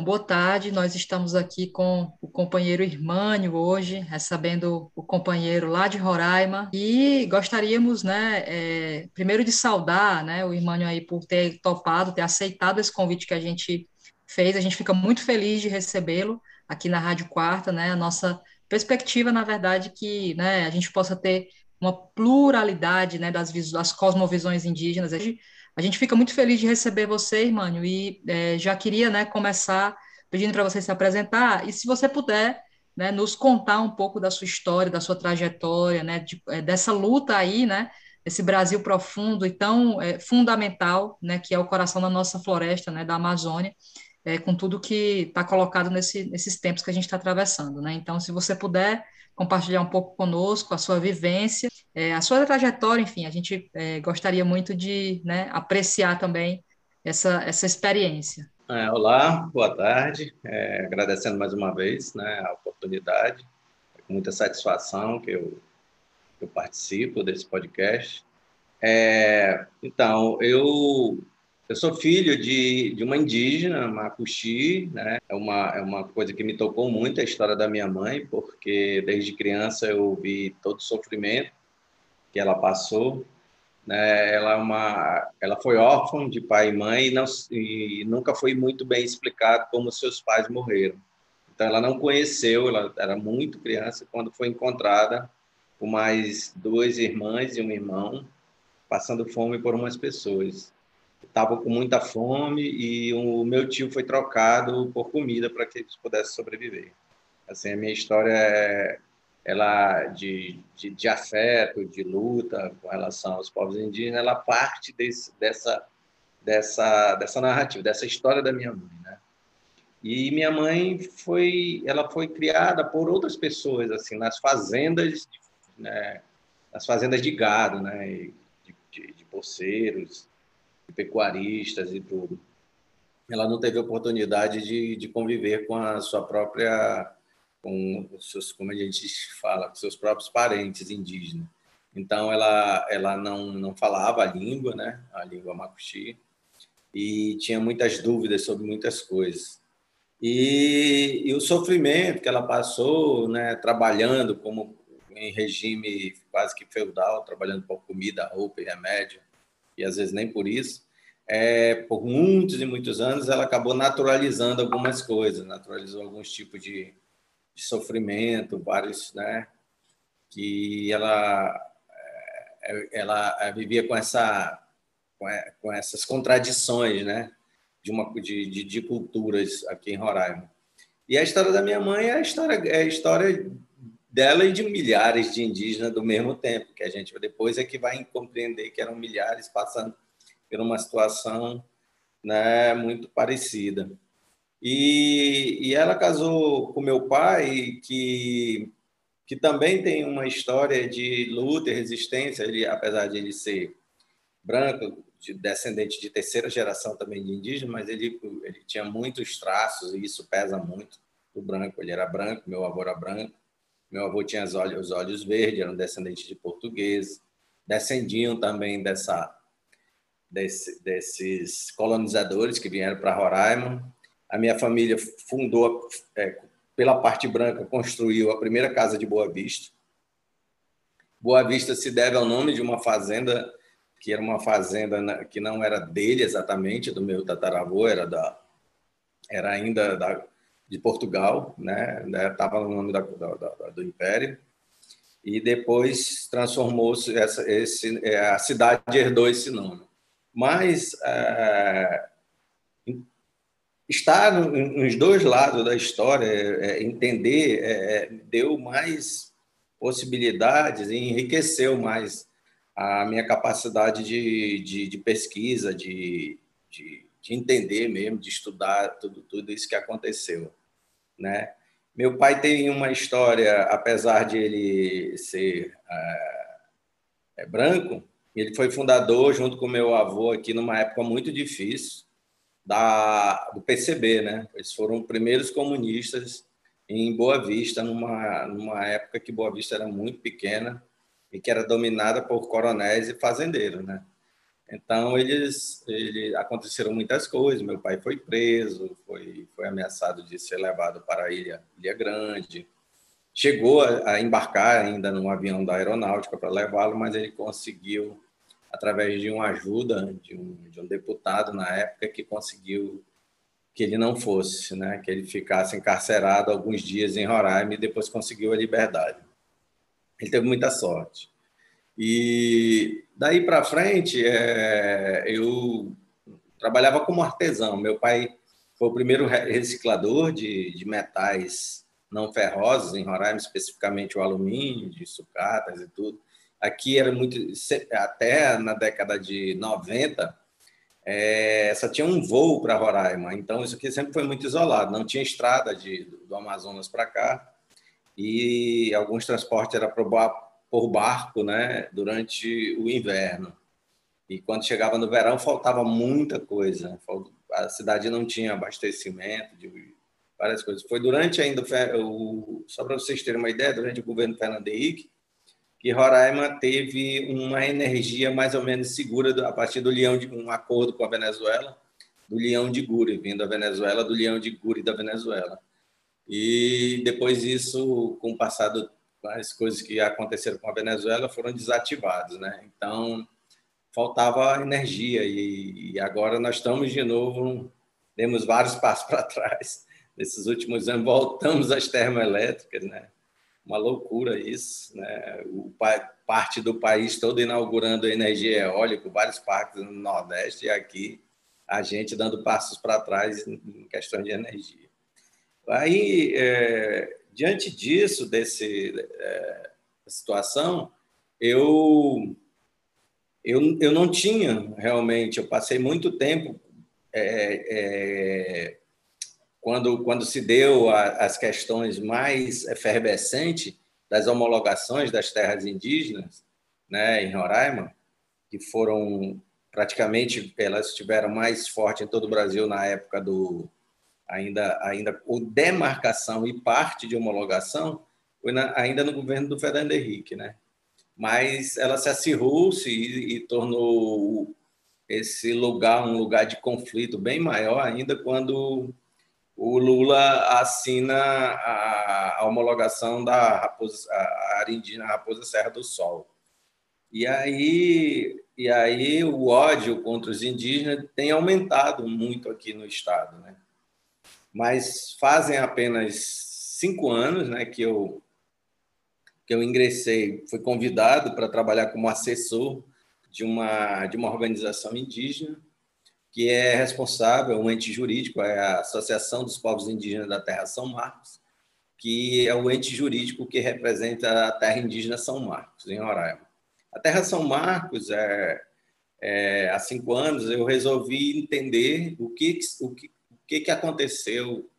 Então, boa tarde, nós estamos aqui com o companheiro Irmânio hoje, recebendo o companheiro lá de Roraima, e gostaríamos, né, é, primeiro de saudar, né, o Irmânio aí por ter topado, ter aceitado esse convite que a gente fez, a gente fica muito feliz de recebê-lo aqui na Rádio Quarta, né, a nossa perspectiva, na verdade, que, né, a gente possa ter uma pluralidade, né, das, das cosmovisões indígenas, a gente a gente fica muito feliz de receber você, Irmânio, e é, já queria né, começar pedindo para você se apresentar, e se você puder né, nos contar um pouco da sua história, da sua trajetória, né, de, é, dessa luta aí, né, esse Brasil profundo e tão é, fundamental, né, que é o coração da nossa floresta, né, da Amazônia, é, com tudo que está colocado nesse, nesses tempos que a gente está atravessando. Né? Então, se você puder compartilhar um pouco conosco a sua vivência, é, a sua trajetória, enfim, a gente é, gostaria muito de né, apreciar também essa, essa experiência. É, olá, boa tarde, é, agradecendo mais uma vez né, a oportunidade, é com muita satisfação que eu, eu participo desse podcast. Então, eu eu sou filho de, de uma indígena, Macuxi, né? É uma, é uma coisa que me tocou muito a história da minha mãe, porque desde criança eu vi todo o sofrimento que ela passou. Né? Ela, é uma, ela foi órfã de pai e mãe e, não, e nunca foi muito bem explicado como seus pais morreram. Então ela não conheceu, ela era muito criança quando foi encontrada com mais duas irmãs e um irmão passando fome por umas pessoas estava com muita fome e o meu tio foi trocado por comida para que eles pudessem sobreviver. Assim, a minha história é ela de, de, de, afeto, de luta com relação aos povos indígenas, ela parte desse, dessa, dessa, dessa narrativa, dessa história da minha mãe, né? E minha mãe foi, ela foi criada por outras pessoas, assim, nas fazendas, né? nas fazendas de gado, né? De, de, de poceiros, pecuaristas e tudo. Ela não teve oportunidade de, de conviver com a sua própria, com os seus, como a gente fala, com seus próprios parentes indígenas. Então ela ela não não falava a língua, né, a língua macuxi, e tinha muitas dúvidas sobre muitas coisas. E, e o sofrimento que ela passou, né, trabalhando como em regime quase que feudal, trabalhando por comida, roupa e remédio, e às vezes nem por isso, é, por muitos e muitos anos, ela acabou naturalizando algumas coisas, naturalizou alguns tipos de, de sofrimento, vários, né? Que ela, é, ela vivia com essa, com essas contradições, né? De uma de, de, de culturas aqui em Roraima. E a história da minha mãe é a história, é a história dela e de milhares de indígenas do mesmo tempo, que a gente depois é que vai compreender que eram milhares passando por uma situação né, muito parecida. E, e ela casou com meu pai, que, que também tem uma história de luta e resistência, ele, apesar de ele ser branco, de descendente de terceira geração também de indígena, mas ele, ele tinha muitos traços e isso pesa muito o branco. Ele era branco, meu avô era branco, meu avô tinha os olhos, os olhos verdes, era um descendente de português, descendiam também dessa, desse, desses colonizadores que vieram para Roraima. A minha família fundou, é, pela parte branca, construiu a primeira casa de Boa Vista. Boa Vista se deve ao nome de uma fazenda que era uma fazenda que não era dele exatamente, do meu tataravô, era da era ainda da, de Portugal, né? Estava no nome da, da, da, do Império. E depois transformou-se essa, esse, é, a cidade herdou esse nome. Mas é, estar nos dois lados da história, é, entender, é, deu mais possibilidades e enriqueceu mais a minha capacidade de, de, de pesquisa, de, de, de, entender mesmo, de estudar tudo, tudo isso que aconteceu né? Meu pai tem uma história, apesar de ele ser é, é, branco, ele foi fundador junto com meu avô aqui numa época muito difícil da do PCB, né? Eles foram os primeiros comunistas em Boa Vista numa numa época que Boa Vista era muito pequena e que era dominada por coronéis e fazendeiros, né? Então, eles, ele, aconteceram muitas coisas. Meu pai foi preso, foi, foi ameaçado de ser levado para a Ilha, Ilha Grande. Chegou a, a embarcar ainda num avião da aeronáutica para levá-lo, mas ele conseguiu, através de uma ajuda de um, de um deputado na época, que conseguiu que ele não fosse, né? que ele ficasse encarcerado alguns dias em Roraima e depois conseguiu a liberdade. Ele teve muita sorte. E daí para frente, é, eu trabalhava como artesão. Meu pai foi o primeiro reciclador de, de metais não ferrosos em Roraima, especificamente o alumínio, de sucatas e tudo. Aqui era muito, até na década de 90, é, só tinha um voo para Roraima, então isso aqui sempre foi muito isolado, não tinha estrada de, do Amazonas para cá, e alguns transportes eram por barco, né, durante o inverno. E quando chegava no verão, faltava muita coisa. A cidade não tinha abastecimento de várias coisas. Foi durante ainda o só para vocês terem uma ideia, durante o governo Fernando Henrique, que Roraima teve uma energia mais ou menos segura a partir do leão de um acordo com a Venezuela, do leão de Guri, vindo da Venezuela, do leão de Guri da Venezuela. E depois disso, com o passado as coisas que aconteceram com a Venezuela foram desativadas, né? Então faltava energia e, e agora nós estamos de novo, demos vários passos para trás. Nesses últimos anos voltamos às termoelétricas, né? Uma loucura isso, né? O parte do país todo inaugurando energia eólica, vários parques no Nordeste e aqui a gente dando passos para trás em questão de energia. Aí é, diante disso, desse é, situação, eu, eu, eu não tinha realmente, eu passei muito tempo é, é, quando, quando se deu a, as questões mais efervescentes das homologações das terras indígenas, né, em Roraima, que foram praticamente elas estiveram mais fortes em todo o Brasil na época do ainda, ainda o demarcação e parte de homologação na, ainda no governo do Fernando Henrique, né? Mas ela se acirrou-se e, e tornou esse lugar um lugar de conflito bem maior ainda quando o Lula assina a, a homologação da raposa, a área indígena Raposa Serra do Sol. E aí, e aí o ódio contra os indígenas tem aumentado muito aqui no estado, né? Mas fazem apenas cinco anos né, que, eu, que eu ingressei, fui convidado para trabalhar como assessor de uma, de uma organização indígena que é responsável, um ente jurídico, é a Associação dos Povos Indígenas da Terra São Marcos, que é o ente jurídico que representa a terra indígena São Marcos, em Roraima. A Terra São Marcos, é, é, há cinco anos, eu resolvi entender o que, o que que, que aconteceu,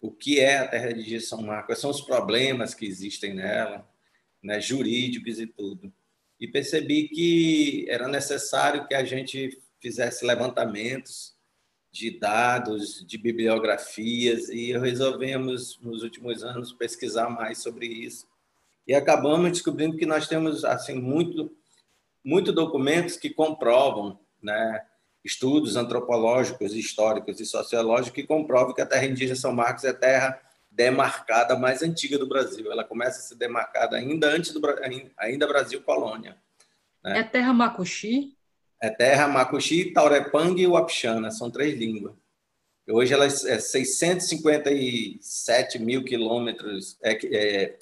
o que é a terra de São Marcos, quais são os problemas que existem nela, né, jurídicos e tudo. E percebi que era necessário que a gente fizesse levantamentos de dados, de bibliografias, e resolvemos, nos últimos anos, pesquisar mais sobre isso. E acabamos descobrindo que nós temos assim muito, muito documentos que comprovam né, estudos antropológicos, históricos e sociológicos que comprovam que a terra indígena São Marcos é a terra demarcada mais antiga do Brasil. Ela começa a ser demarcada ainda antes do ainda Brasil colônia. Né? É terra Macuxi? É terra Macuxi, Taurepang e Wapixana, são três línguas. Hoje ela é 657 mil quilômetros é, é,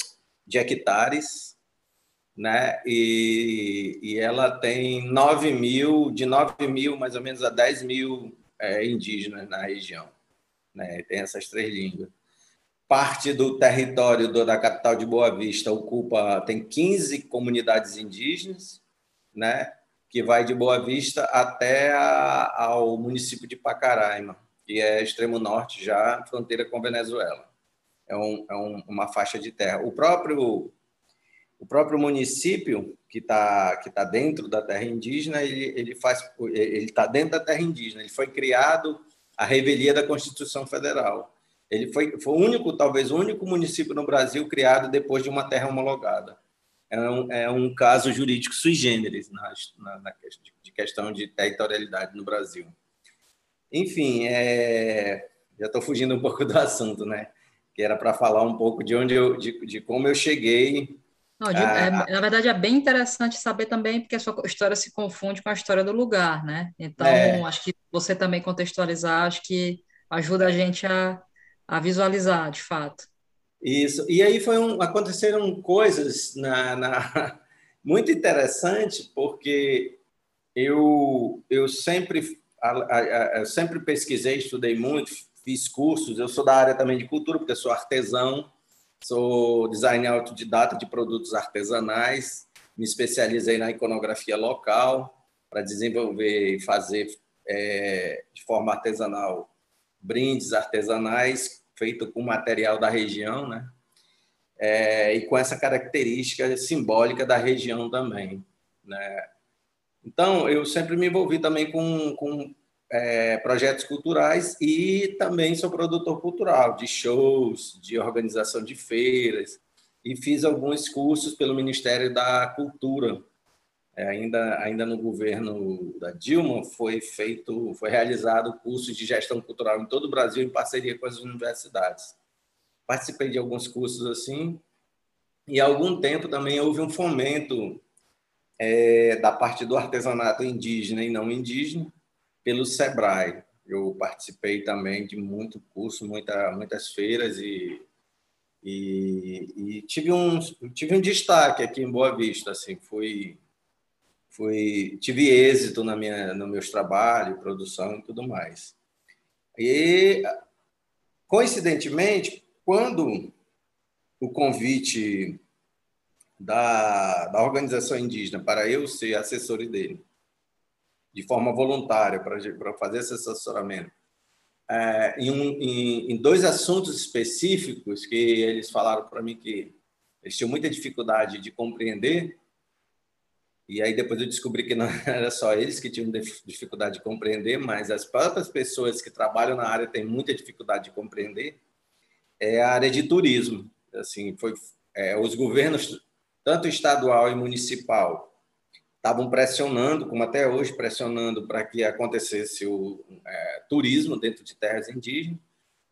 de hectares, né? E, e ela tem 9 mil, de 9 mil mais ou menos a 10 mil é, indígenas na região. Né? Tem essas três línguas. Parte do território do, da capital de Boa Vista ocupa, tem 15 comunidades indígenas, né? que vai de Boa Vista até a, ao município de Pacaraima, que é extremo norte, já fronteira com Venezuela. É, um, é um, uma faixa de terra. O próprio o próprio município que está que tá dentro da terra indígena, ele, ele faz ele está dentro da terra indígena. Ele foi criado à revelia da Constituição Federal. Ele foi, foi o único, talvez o único município no Brasil criado depois de uma terra homologada. é um, é um caso jurídico sui generis na, na, na de questão de territorialidade no Brasil. Enfim, é, já estou fugindo um pouco do assunto, né? Que era para falar um pouco de onde eu, de, de como eu cheguei. Não, de, é, na verdade, é bem interessante saber também, porque a sua história se confunde com a história do lugar, né? Então, é. acho que você também contextualizar, acho que ajuda a gente a, a visualizar, de fato. Isso. E aí foi um, aconteceram coisas na, na muito interessante, porque eu, eu sempre eu sempre pesquisei, estudei muito, fiz cursos. Eu sou da área também de cultura, porque sou artesão, sou designer autodidata de produtos artesanais, me especializei na iconografia local para desenvolver e fazer é, de forma artesanal brindes artesanais feito com material da região, né? É, e com essa característica simbólica da região também, né? Então, eu sempre me envolvi também com, com é, projetos culturais e também sou produtor cultural, de shows, de organização de feiras, e fiz alguns cursos pelo Ministério da Cultura. É, ainda, ainda no governo da Dilma, foi feito, foi realizado cursos de gestão cultural em todo o Brasil, em parceria com as universidades. Participei de alguns cursos assim, e há algum tempo também houve um fomento é, da parte do artesanato indígena e não indígena pelo Sebrae. Eu participei também de muito curso, muita, muitas feiras e, e, e, tive, um, tive um destaque aqui em Boa Vista. Assim, fui, fui, tive êxito na minha, no meus trabalhos, produção e tudo mais. E, coincidentemente, quando o convite da, da organização indígena para eu ser assessor dele, de forma voluntária, para fazer esse assessoramento, é, em, um, em, em, dois assuntos específicos que eles falaram para mim que eles tinham muita dificuldade de compreender, e aí depois eu descobri que não era só eles que tinham dificuldade de compreender, mas as próprias pessoas que trabalham na área têm muita dificuldade de compreender, é a área de turismo. Assim, foi é, os governos tanto estadual e municipal, estavam pressionando, como até hoje, pressionando para que acontecesse o é, turismo dentro de terras indígenas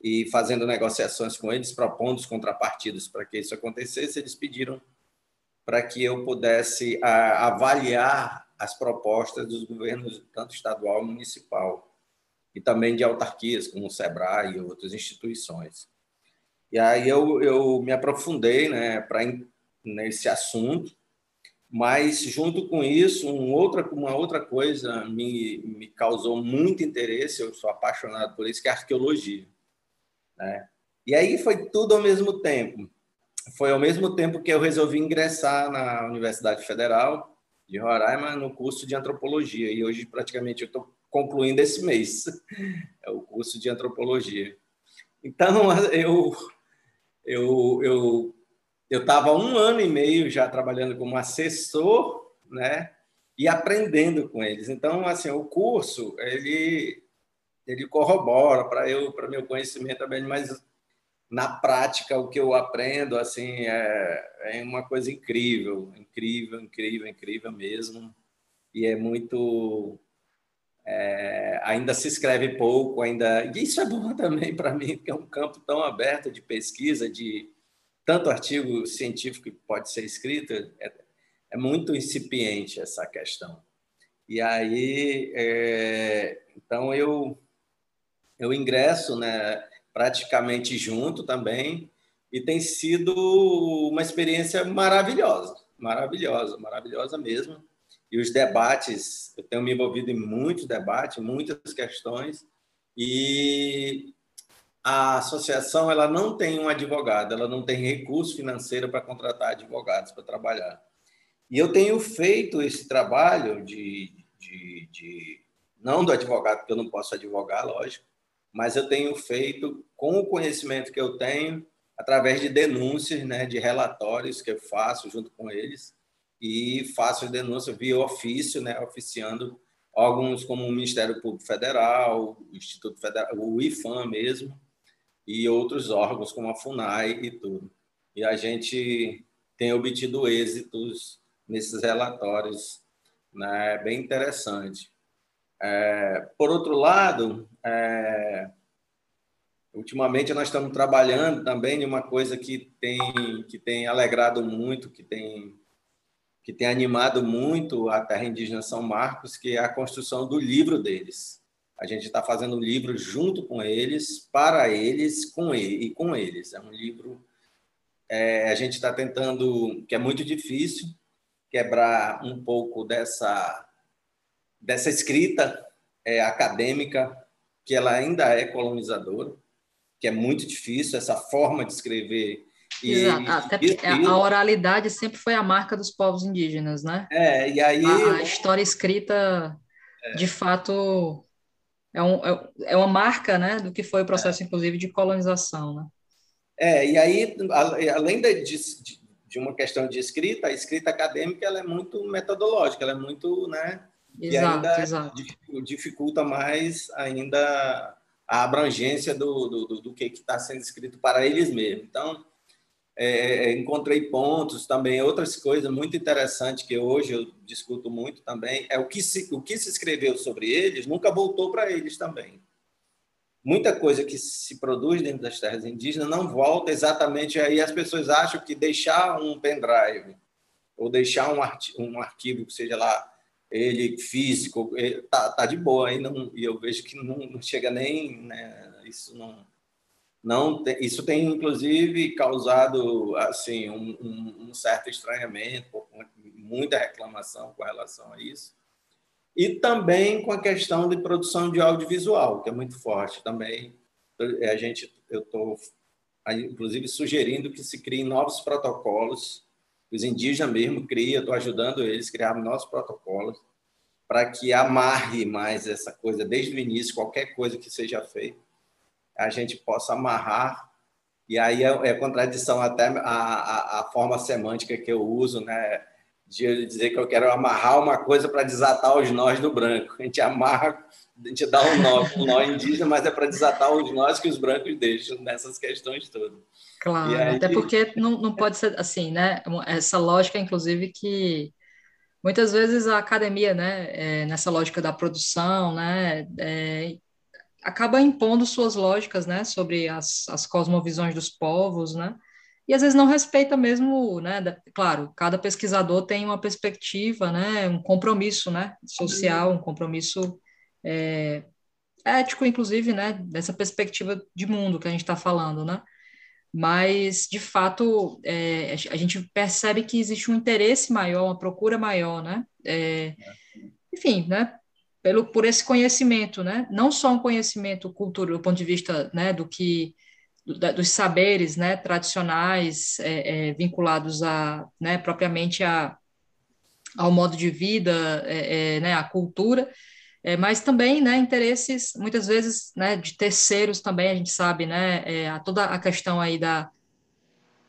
e fazendo negociações com eles, propondo os contrapartidas para que isso acontecesse. Eles pediram para que eu pudesse a, avaliar as propostas dos governos, tanto estadual e municipal, e também de autarquias, como o SEBRAE e outras instituições. E aí eu, eu me aprofundei né, para nesse assunto, mas junto com isso, um outra, uma outra coisa me, me causou muito interesse, eu sou apaixonado por isso, que é a arqueologia. Né? E aí foi tudo ao mesmo tempo. Foi ao mesmo tempo que eu resolvi ingressar na Universidade Federal de Roraima no curso de antropologia. E hoje, praticamente, eu estou concluindo esse mês é o curso de antropologia. Então, eu, eu, eu eu estava um ano e meio já trabalhando como assessor, né? E aprendendo com eles. Então, assim, o curso ele ele corrobora para eu para meu conhecimento também, mas na prática o que eu aprendo assim é, é uma coisa incrível, incrível, incrível, incrível mesmo. E é muito é, ainda se escreve pouco, ainda e isso é bom também para mim, porque é um campo tão aberto de pesquisa, de tanto artigo científico que pode ser escrito, é, é muito incipiente essa questão. E aí, é, então eu eu ingresso, né, praticamente junto também, e tem sido uma experiência maravilhosa, maravilhosa, maravilhosa mesmo. E os debates, eu tenho me envolvido em muitos debates, muitas questões, e a associação ela não tem um advogado, ela não tem recurso financeiro para contratar advogados para trabalhar. E eu tenho feito esse trabalho de, de, de, não do advogado, porque eu não posso advogar, lógico, mas eu tenho feito com o conhecimento que eu tenho, através de denúncias, né, de relatórios que eu faço junto com eles, e faço denúncia via ofício, né, oficiando órgãos como o Ministério Público Federal, o Instituto Federal, o IFAM mesmo, e outros órgãos como a FUNAI e tudo. E a gente tem obtido êxitos nesses relatórios, né? bem interessante. É, por outro lado, é, ultimamente nós estamos trabalhando também em uma coisa que tem que tem alegrado muito, que tem que tem animado muito a Terra Indígena São Marcos, que é a construção do livro deles. A gente está fazendo um livro junto com eles, para eles, com ele, e com eles. É um livro. É, a gente está tentando, que é muito difícil, quebrar um pouco dessa, dessa escrita é, acadêmica, que ela ainda é colonizadora, que é muito difícil, essa forma de escrever Exato. Até porque a oralidade sempre foi a marca dos povos indígenas, né? É, e aí. A, a história escrita, é. de fato, é, um, é, é uma marca, né, do que foi o processo, é. inclusive, de colonização, né? É, e aí, além de, de, de, uma questão de escrita, a escrita acadêmica ela é muito metodológica, ela é muito, né? Exato, ainda exato. dificulta mais ainda a abrangência do, do, do que está sendo escrito para eles mesmos. Então, é, é, encontrei pontos também, outras coisas muito interessantes que hoje eu discuto muito também, é o que se, o que se escreveu sobre eles nunca voltou para eles também. Muita coisa que se produz dentro das terras indígenas não volta exatamente aí. As pessoas acham que deixar um pendrive ou deixar um, artigo, um arquivo seja lá ele físico tá, tá de boa aí não e eu vejo que não, não chega nem né, isso não não tem, isso tem inclusive causado assim um, um, certo estranhamento, muita reclamação com relação a isso, e também com a questão de produção de audiovisual que é muito forte também. A gente eu estou inclusive sugerindo que se criem novos protocolos, os indígenas mesmo criam, estou ajudando eles a criar novos protocolos para que amarre mais essa coisa desde o início, qualquer coisa que seja feita a gente possa amarrar, e aí é, é contradição até a, a, a, forma semântica que eu uso, né? de dizer que eu quero amarrar uma coisa para desatar os nós do branco. A gente amarra, a gente dá um nó, um nó indígena, mas é para desatar os nós que os brancos deixam nessas questões todas. Claro, aí... até porque não, não pode ser assim, né? Essa lógica, inclusive, que muitas vezes a academia, né, é, nessa lógica da produção, né, é, acaba impondo suas lógicas, né, sobre as, as cosmovisões dos povos, né, e às vezes não respeita mesmo, né, da, claro, cada pesquisador tem uma perspectiva, né, um compromisso, né, social, um compromisso é, ético, inclusive, né, dessa perspectiva de mundo que a gente está falando, né, mas, de fato, é, a gente percebe que existe um interesse maior, uma procura maior, né, é, enfim, né, pelo, por esse conhecimento, né? Não só um conhecimento cultural, do ponto de vista né, do que da, dos saberes, né, tradicionais é, é, vinculados a, né, propriamente a, ao modo de vida, é, é né, à cultura, é, mas também, né, interesses muitas vezes, né, de terceiros também a gente sabe, né, é, toda a questão aí da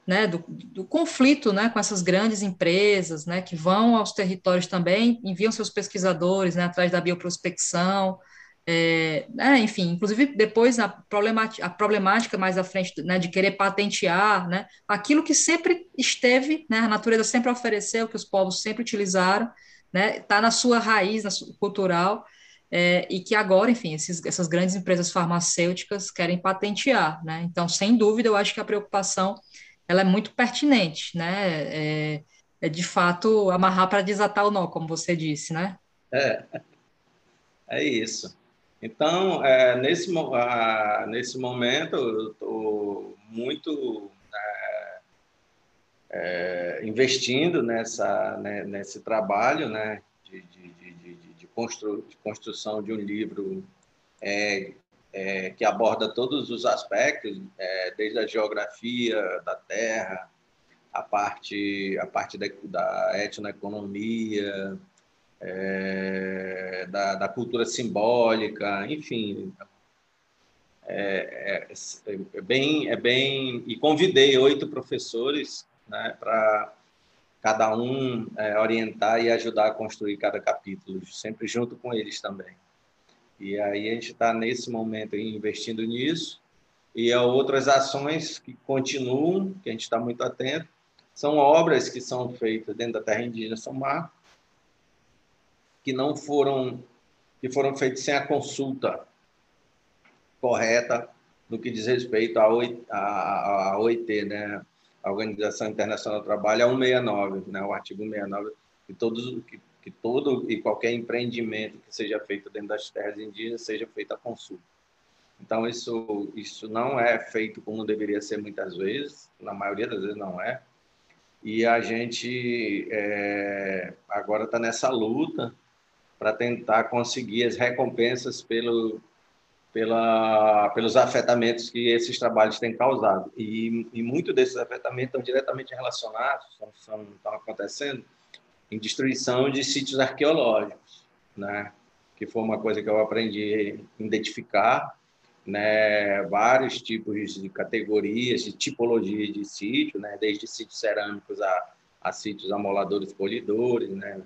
né, do, do, conflito né, com essas grandes empresas né, que vão aos territórios também, enviam seus pesquisadores né, atrás da bioprospecção, é, é, enfim, inclusive depois a problemática, a problemática mais à frente né, de querer patentear né, aquilo que sempre esteve, né, a natureza sempre ofereceu, que os povos sempre utilizaram, está né, na sua raiz na sua, cultural, é, e que agora, enfim, esses, essas grandes empresas farmacêuticas querem patentear. Né? Então, sem dúvida, eu acho que a preocupação ela é muito pertinente, né? É, é de fato amarrar para desatar o nó, como você disse, né? É, é isso. Então, é, nesse, nesse momento, eu estou muito é, é, investindo nessa, né, nesse trabalho né, de, de, de, de, constru, de construção de um livro é, é, que aborda todos os aspectos, é, desde a geografia da terra, a parte, a parte da, da etnoeconomia, é, da, da, cultura simbólica, enfim. É, é, é, bem, é bem. E convidei oito professores né, para cada um é, orientar e ajudar a construir cada capítulo, sempre junto com eles também. E aí a gente está nesse momento investindo nisso. E há outras ações que continuam, que a gente está muito atento. são obras que são feitas dentro da terra indígena São Marcos, que não foram que foram feitas sem a consulta correta no que diz respeito à OIT, né? a Organização Internacional do Trabalho, a 169, né? o artigo 169, que, todos, que, que todo e qualquer empreendimento que seja feito dentro das terras indígenas seja feito a consulta. Então, isso, isso não é feito como deveria ser muitas vezes, na maioria das vezes não é. E a gente é, agora está nessa luta para tentar conseguir as recompensas pelo, pela, pelos afetamentos que esses trabalhos têm causado. E, e muitos desses afetamentos estão diretamente relacionados, estão acontecendo, em destruição de sítios arqueológicos, né? que foi uma coisa que eu aprendi a identificar né, vários tipos de categorias, de tipologia de sítio, né, desde sítios cerâmicos a, a sítios amoladores polidores, né,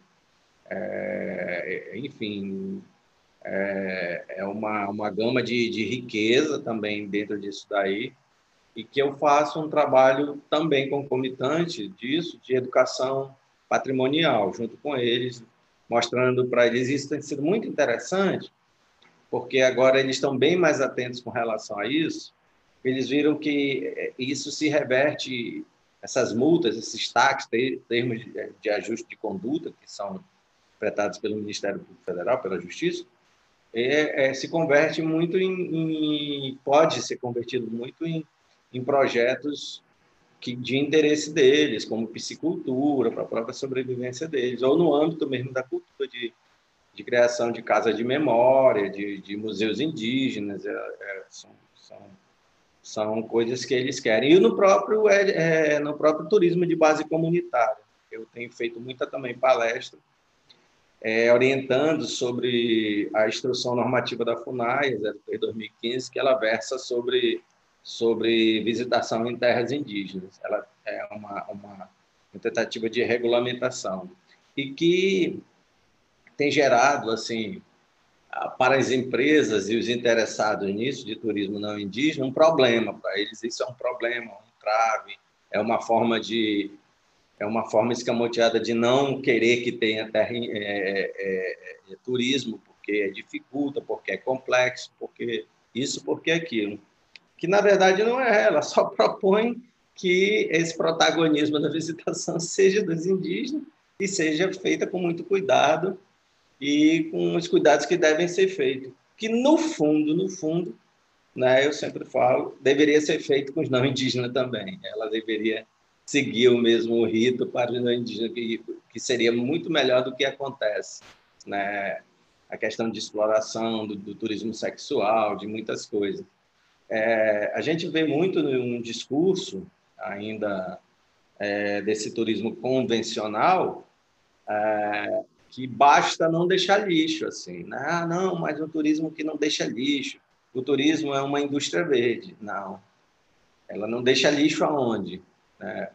é, enfim, é, é, uma, uma gama de, de riqueza também dentro disso daí, e que eu faço um trabalho também concomitante disso, de educação patrimonial, junto com eles, mostrando para eles isso tem sido muito interessante, porque agora eles estão bem mais atentos com relação a isso. Eles viram que eh, isso se reverte, essas multas, esses taxas, termos de ajuste de conduta, que são pretados pelo Ministério Público Federal, pela Justiça, é, é, se converte muito em, em, pode ser convertido muito em, em projetos que, de interesse deles, como piscicultura, para a própria sobrevivência deles, ou no âmbito mesmo da cultura de de criação de casas de memória, de, de museus indígenas, é, é, são, são, são, coisas que eles querem. E no próprio, é, é, no próprio turismo de base comunitária. Eu tenho feito muita também palestra é, orientando sobre a instrução normativa da FUNAI, 2015, que ela versa sobre, sobre visitação em terras indígenas. Ela é uma, uma tentativa de regulamentação. E que tem gerado assim para as empresas e os interessados nisso de turismo não indígena um problema para eles isso é um problema um trave é uma forma de é uma forma escamoteada de não querer que tenha terra, é, é, é, turismo porque dificulta porque é complexo porque isso porque aquilo que na verdade não é ela só propõe que esse protagonismo da visitação seja dos indígenas e seja feita com muito cuidado e com os cuidados que devem ser feitos. Que, no fundo, no fundo, né, eu sempre falo, deveria ser feito com os não indígenas também. Ela deveria seguir o mesmo rito para os não indígenas, que, que seria muito melhor do que acontece. Né? A questão de exploração, do, do turismo sexual, de muitas coisas. É, a gente vê muito um discurso ainda é, desse turismo convencional, é, que basta não deixar lixo, assim, né? Ah, não, mas o turismo que não deixa lixo. O turismo é uma indústria verde. Não. Ela não deixa lixo aonde? Né?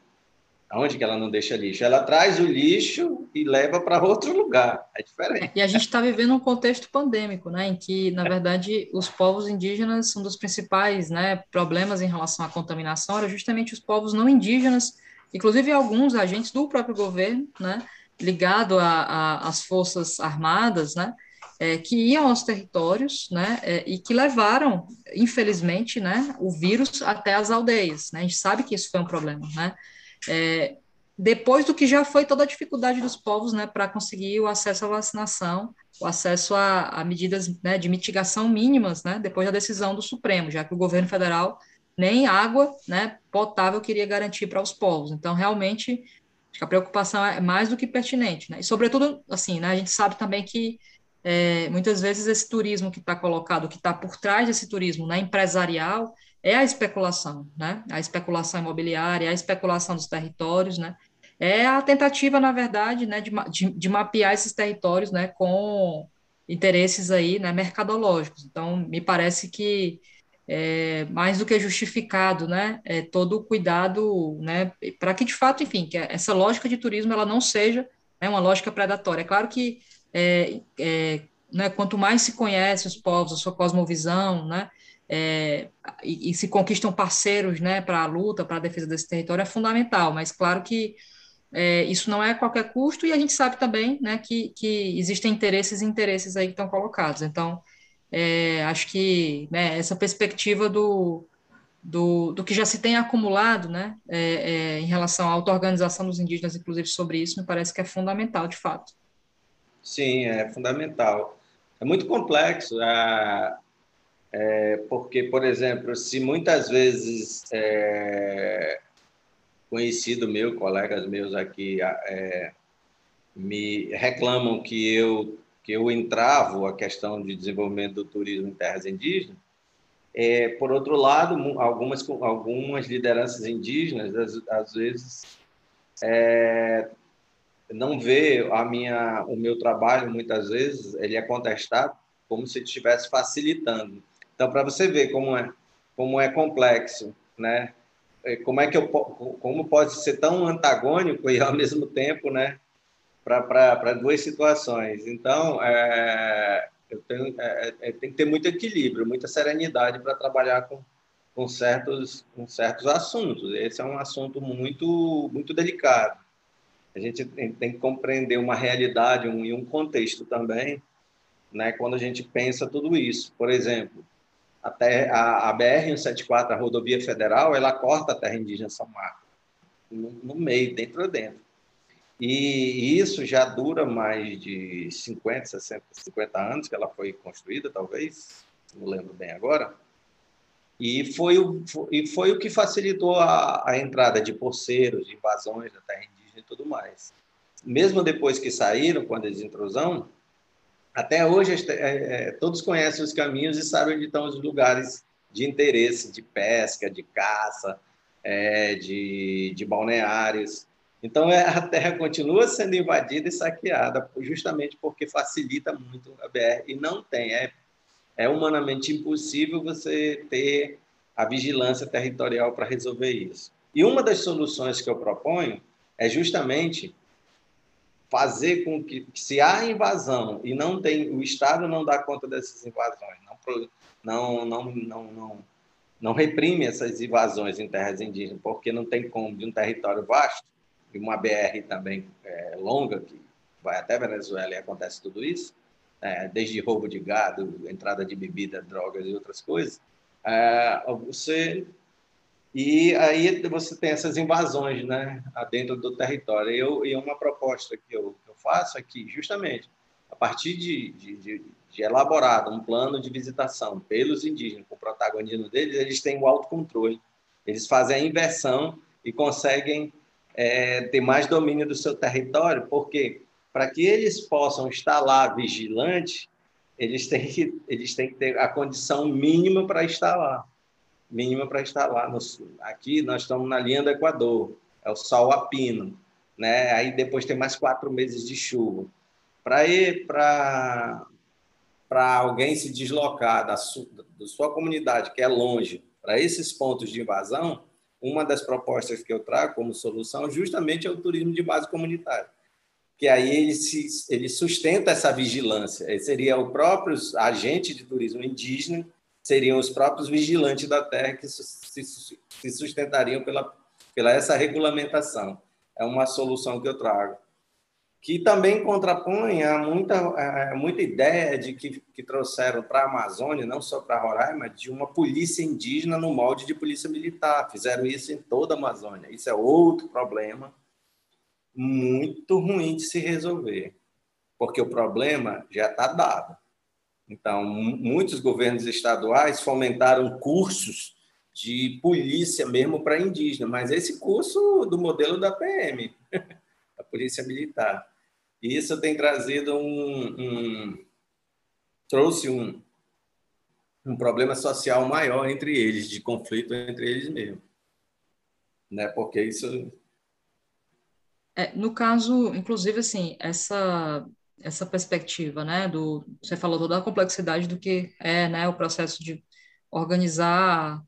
Aonde que ela não deixa lixo? Ela traz o lixo e leva para outro lugar. É diferente. E a gente está vivendo um contexto pandêmico, né, em que, na verdade, os povos indígenas são dos principais né, problemas em relação à contaminação, era justamente os povos não indígenas, inclusive alguns agentes do próprio governo, né, ligado às forças armadas, né, é, que iam aos territórios, né, é, e que levaram, infelizmente, né, o vírus até as aldeias, né, a gente sabe que isso foi um problema, né, é, depois do que já foi toda a dificuldade dos povos, né, para conseguir o acesso à vacinação, o acesso a, a medidas né, de mitigação mínimas, né, depois da decisão do Supremo, já que o governo federal nem água, né, potável queria garantir para os povos. Então, realmente, a preocupação é mais do que pertinente, né? E, sobretudo, assim, né, a gente sabe também que é, muitas vezes esse turismo que está colocado, que está por trás desse turismo né, empresarial, é a especulação, né? A especulação imobiliária, a especulação dos territórios, né? É a tentativa, na verdade, né, de, de, de mapear esses territórios, né, com interesses aí, né, mercadológicos. Então, me parece que é, mais do que justificado, né, é, todo o cuidado, né, para que de fato, enfim, que essa lógica de turismo ela não seja né, uma lógica predatória. É claro que é, é, né, quanto mais se conhece os povos, a sua cosmovisão, né, é, e, e, se conquistam parceiros né, para a luta, para a defesa desse território, é fundamental, mas claro que é, isso não é a qualquer custo, e a gente sabe também né, que, que existem interesses e interesses aí que estão colocados. Então, é, acho que né, essa perspectiva do, do, do, que já se tem acumulado né, é, é em relação à auto-organização dos indígenas, inclusive sobre isso, me parece que é fundamental, de fato. Sim, é fundamental. É muito complexo. É, porque, por exemplo, se muitas vezes é, conhecido meu, colegas meus aqui, é, me reclamam que eu que eu entravo a questão de desenvolvimento do turismo em terras indígenas, é, por outro lado, algumas algumas lideranças indígenas às, às vezes é, não vê a minha o meu trabalho muitas vezes ele é contestado como se estivesse facilitando então, para você ver como é, como é complexo, né? Como é que eu, como pode ser tão antagônico e ao mesmo tempo, né? Para duas situações. Então, é, eu tenho, é, é, tem que ter muito equilíbrio, muita serenidade para trabalhar com, com certos, com certos assuntos. Esse é um assunto muito, muito delicado. A gente tem, tem que compreender uma realidade um, e um contexto também, né? Quando a gente pensa tudo isso. Por exemplo, até a, a BR-174, a rodovia federal, ela corta a terra indígena São Marcos, no, no meio, dentro a dentro. E isso já dura mais de 50, 60, 50 anos que ela foi construída, talvez, não lembro bem agora. E foi o, e foi o que facilitou a, a entrada de poceiros, de invasões da terra indígena e tudo mais. Mesmo depois que saíram, com a desintrusão, até hoje, é, todos conhecem os caminhos e sabem onde estão os lugares de interesse, de pesca, de caça, é, de, de balneários. Então, é, a terra continua sendo invadida e saqueada, justamente porque facilita muito a BR. E não tem, é, é humanamente impossível você ter a vigilância territorial para resolver isso. E uma das soluções que eu proponho é justamente fazer com que, se há invasão e não tem o Estado não dá conta dessas invasões, não não não não não, não reprime essas invasões em terras indígenas, porque não tem como de um território vasto e uma BR também é, longa que vai até Venezuela e acontece tudo isso, é, desde roubo de gado, entrada de bebida, drogas e outras coisas, é, você e aí você tem essas invasões né, dentro do território. Eu, e uma proposta que eu, eu faço aqui, justamente, a partir de, de, de, de elaborado um plano de visitação pelos indígenas, com o protagonismo deles, eles têm o autocontrole. Eles fazem a inversão e conseguem é, ter mais domínio do seu território, porque para que eles possam estar lá vigilantes, eles têm que, eles têm que ter a condição mínima para estar lá mínima para estar lá no sul. Aqui nós estamos na linha do Equador, é o sol a pino, né? Aí depois tem mais quatro meses de chuva. Para ir para para alguém se deslocar da sua, da sua comunidade que é longe para esses pontos de invasão, uma das propostas que eu trago como solução justamente é o turismo de base comunitária, que aí ele, se, ele sustenta essa vigilância. Ele seria o próprio agente de turismo indígena seriam os próprios vigilantes da terra que se sustentariam pela, pela essa regulamentação. É uma solução que eu trago. Que também contrapõe a muita, a muita ideia de que, que trouxeram para a Amazônia, não só para Roraima, de uma polícia indígena no molde de polícia militar. Fizeram isso em toda a Amazônia. Isso é outro problema muito ruim de se resolver, porque o problema já está dado. Então, muitos governos estaduais fomentaram cursos de polícia mesmo para indígena, mas esse curso do modelo da PM, a Polícia Militar. E isso tem trazido um, um trouxe um, um problema social maior entre eles, de conflito entre eles mesmos. Né? Porque isso é, no caso, inclusive, assim, essa essa perspectiva, né, do, você falou toda a complexidade do que é, né, o processo de organizar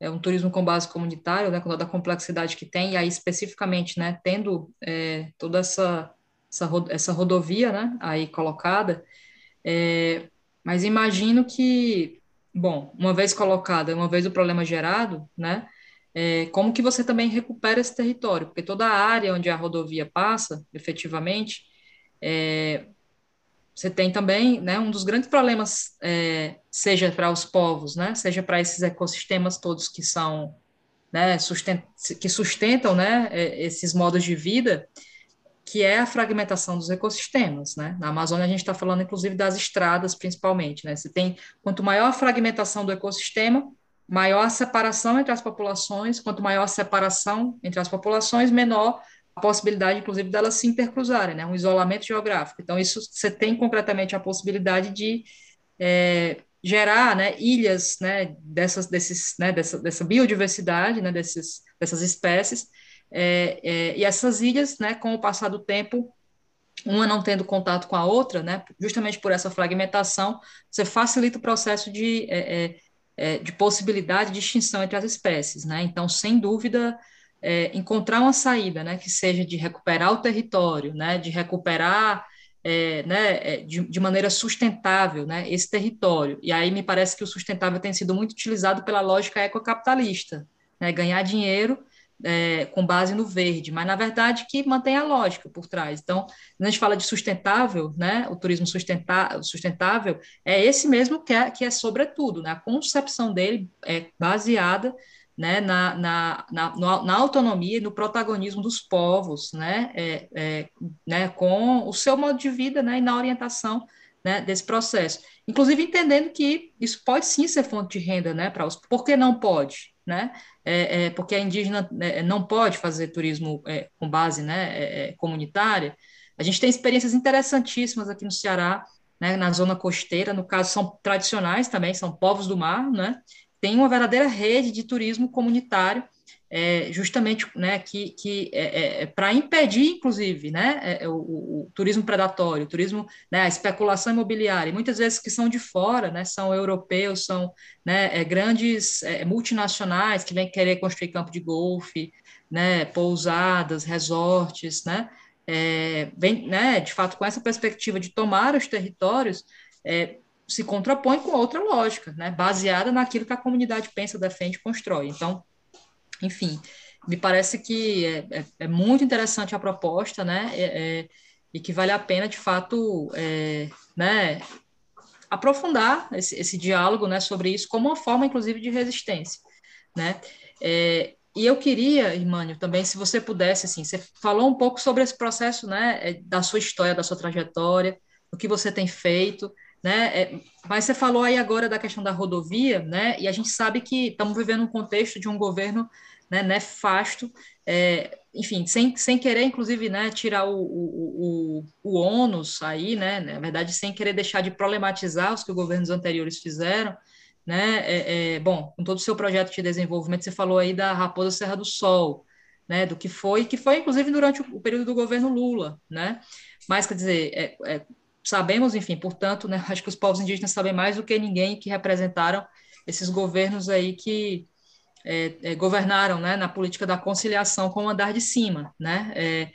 é, um turismo com base comunitária, né, com toda a complexidade que tem, e aí especificamente, né, tendo é, toda essa, essa, essa rodovia, né, aí colocada, É, mas imagino que, bom, uma vez colocada, uma vez o problema gerado, né, é, como que você também recupera esse território? Porque toda a área onde a rodovia passa, efetivamente, é, você tem também, né, um dos grandes problemas, é, seja para os povos, né, seja para esses ecossistemas todos que são, né, que sustentam, né, é, esses modos de vida, que é a fragmentação dos ecossistemas, né? Na Amazônia a gente está falando, inclusive, das estradas, principalmente, né? Você tem, quanto maior a fragmentação do ecossistema, maior a separação entre as populações, quanto maior a separação entre as populações, menor a possibilidade, inclusive, delas se intercruzarem, né? Um isolamento geográfico. Então, isso você tem concretamente a possibilidade de é, gerar, né, ilhas, né, dessas, desses, né, dessa, dessa biodiversidade, né, desses, dessas espécies, é, é, e essas ilhas, né, com o passar do tempo, uma não tendo contato com a outra, né, justamente por essa fragmentação, você facilita o processo de, é, é, é de possibilidade de extinção entre as espécies. Né? Então, sem dúvida, é, encontrar uma saída né, que seja de recuperar o território, né, de recuperar é, né, de, de, maneira sustentável né, esse território. E aí me parece que o sustentável tem sido muito utilizado pela lógica ecocapitalista, né, ganhar dinheiro é, com base no verde, mas na verdade que mantém a lógica por trás. Então, quando a gente fala de sustentável, né, o turismo sustentável, sustentável é esse mesmo que é, que é sobretudo, né, a concepção dele é baseada né, na, na, na, na autonomia e no protagonismo dos povos, né, é, é, né, com o seu modo de vida né, e na orientação né, desse processo. Inclusive entendendo que isso pode sim ser fonte de renda né, para os. Por que não pode? Né? É, é, porque a indígena é, não pode fazer turismo é, com base né, é, é, comunitária. A gente tem experiências interessantíssimas aqui no Ceará, né, na zona costeira, no caso são tradicionais também, são povos do mar, né? Tem uma verdadeira rede de turismo comunitário é, justamente né, que, que é, é, é para impedir, inclusive, né, é, é, o, o, turismo predatório, o turismo, né, a especulação imobiliária, muitas vezes que são de fora, né, são europeus, são né, grandes multinacionais que vêm querer construir campo de golfe, né, pousadas, resorts, né, vem, né, de fato, com essa perspectiva de tomar os territórios, se contrapõe com outra lógica, né, baseada naquilo que a comunidade pensa, defende e constrói. Então, enfim, me parece que é, é, é muito interessante a proposta, né? É, é e que vale a pena, de fato, é, né, aprofundar esse, esse, diálogo né, sobre isso como uma forma, inclusive, de resistência. Né? É, e eu queria, Irmânio, também, se você pudesse, assim, você falou um pouco sobre esse processo né, da sua história, da sua trajetória, o que você tem feito, né? É, mas você falou aí agora da questão da rodovia, né? E a gente sabe que estamos vivendo um contexto de um governo né, nefasto, é, enfim, sem, sem querer, inclusive, né, tirar o, o, o, o ônus aí, né, na verdade, sem querer deixar de problematizar os que os governos anteriores fizeram, né, é, é, bom, com todo o seu projeto de desenvolvimento, você falou aí da Raposa Serra do Sol, né, do que foi, que foi, inclusive, durante o, período do governo Lula, né, mas, quer dizer, é, é sabemos, enfim, portanto, né, acho que os povos indígenas sabem mais do que ninguém que representaram esses governos aí que é, é, governaram né, na política da conciliação com o andar de cima, né? É,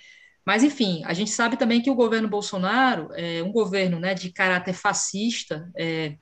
mas, enfim, a gente sabe também que o governo Bolsonaro é um governo né, de caráter fascista, é,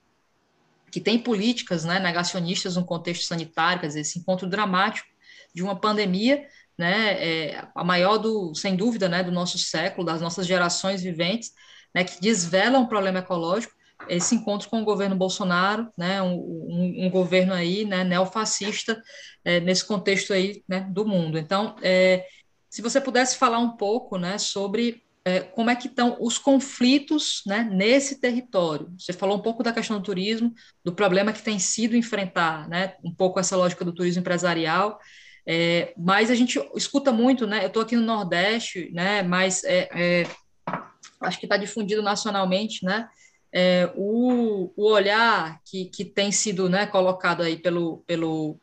que tem políticas né, negacionistas no contexto sanitário, quer dizer, esse encontro dramático de uma pandemia, né, é, a maior, do, sem dúvida, né, do nosso século, das nossas gerações viventes, né, que desvela um problema ecológico, esse encontro com o governo Bolsonaro, né, um, um, um governo aí, né, neofascista, é, nesse contexto aí, né, do mundo. Então, é, se você pudesse falar um pouco, né, sobre é, como é que estão os conflitos, né, nesse território. Você falou um pouco da questão do turismo, do problema que tem sido enfrentar, né, um pouco essa lógica do turismo empresarial, é, mas a gente escuta muito, né, eu estou aqui no Nordeste, né, mas é, é acho que está difundido nacionalmente, né, é, o, o, olhar que, que tem sido né, colocado aí pelo, pelo,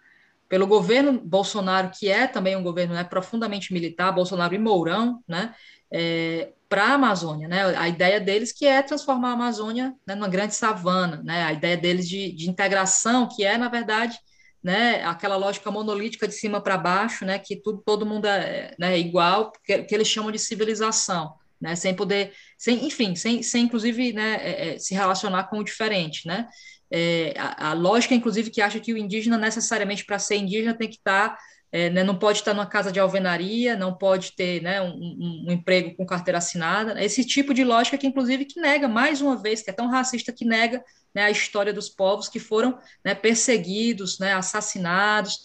pelo governo Bolsonaro, que é também um governo né, profundamente militar, Bolsonaro e Mourão, né, é, para a Amazônia, né, a ideia deles que é transformar a Amazônia né, numa grande savana, né, a ideia deles de, de integração, que é, na verdade, né, aquela lógica monolítica de cima para baixo, né, que tudo, todo mundo é né, igual, que, que eles chamam de civilização né, sem poder, sem, enfim, sem, sem inclusive né, é, é, se relacionar com o diferente, né? É, a, a, lógica, inclusive, que acha que o indígena necessariamente para ser indígena tem que estar, tá, é, né, não pode estar numa casa de alvenaria, não pode ter né, um, um, emprego com carteira assinada, esse tipo de lógica que, inclusive, que nega, mais uma vez, que é tão racista que nega né, a história dos povos que foram né, perseguidos, né, assassinados,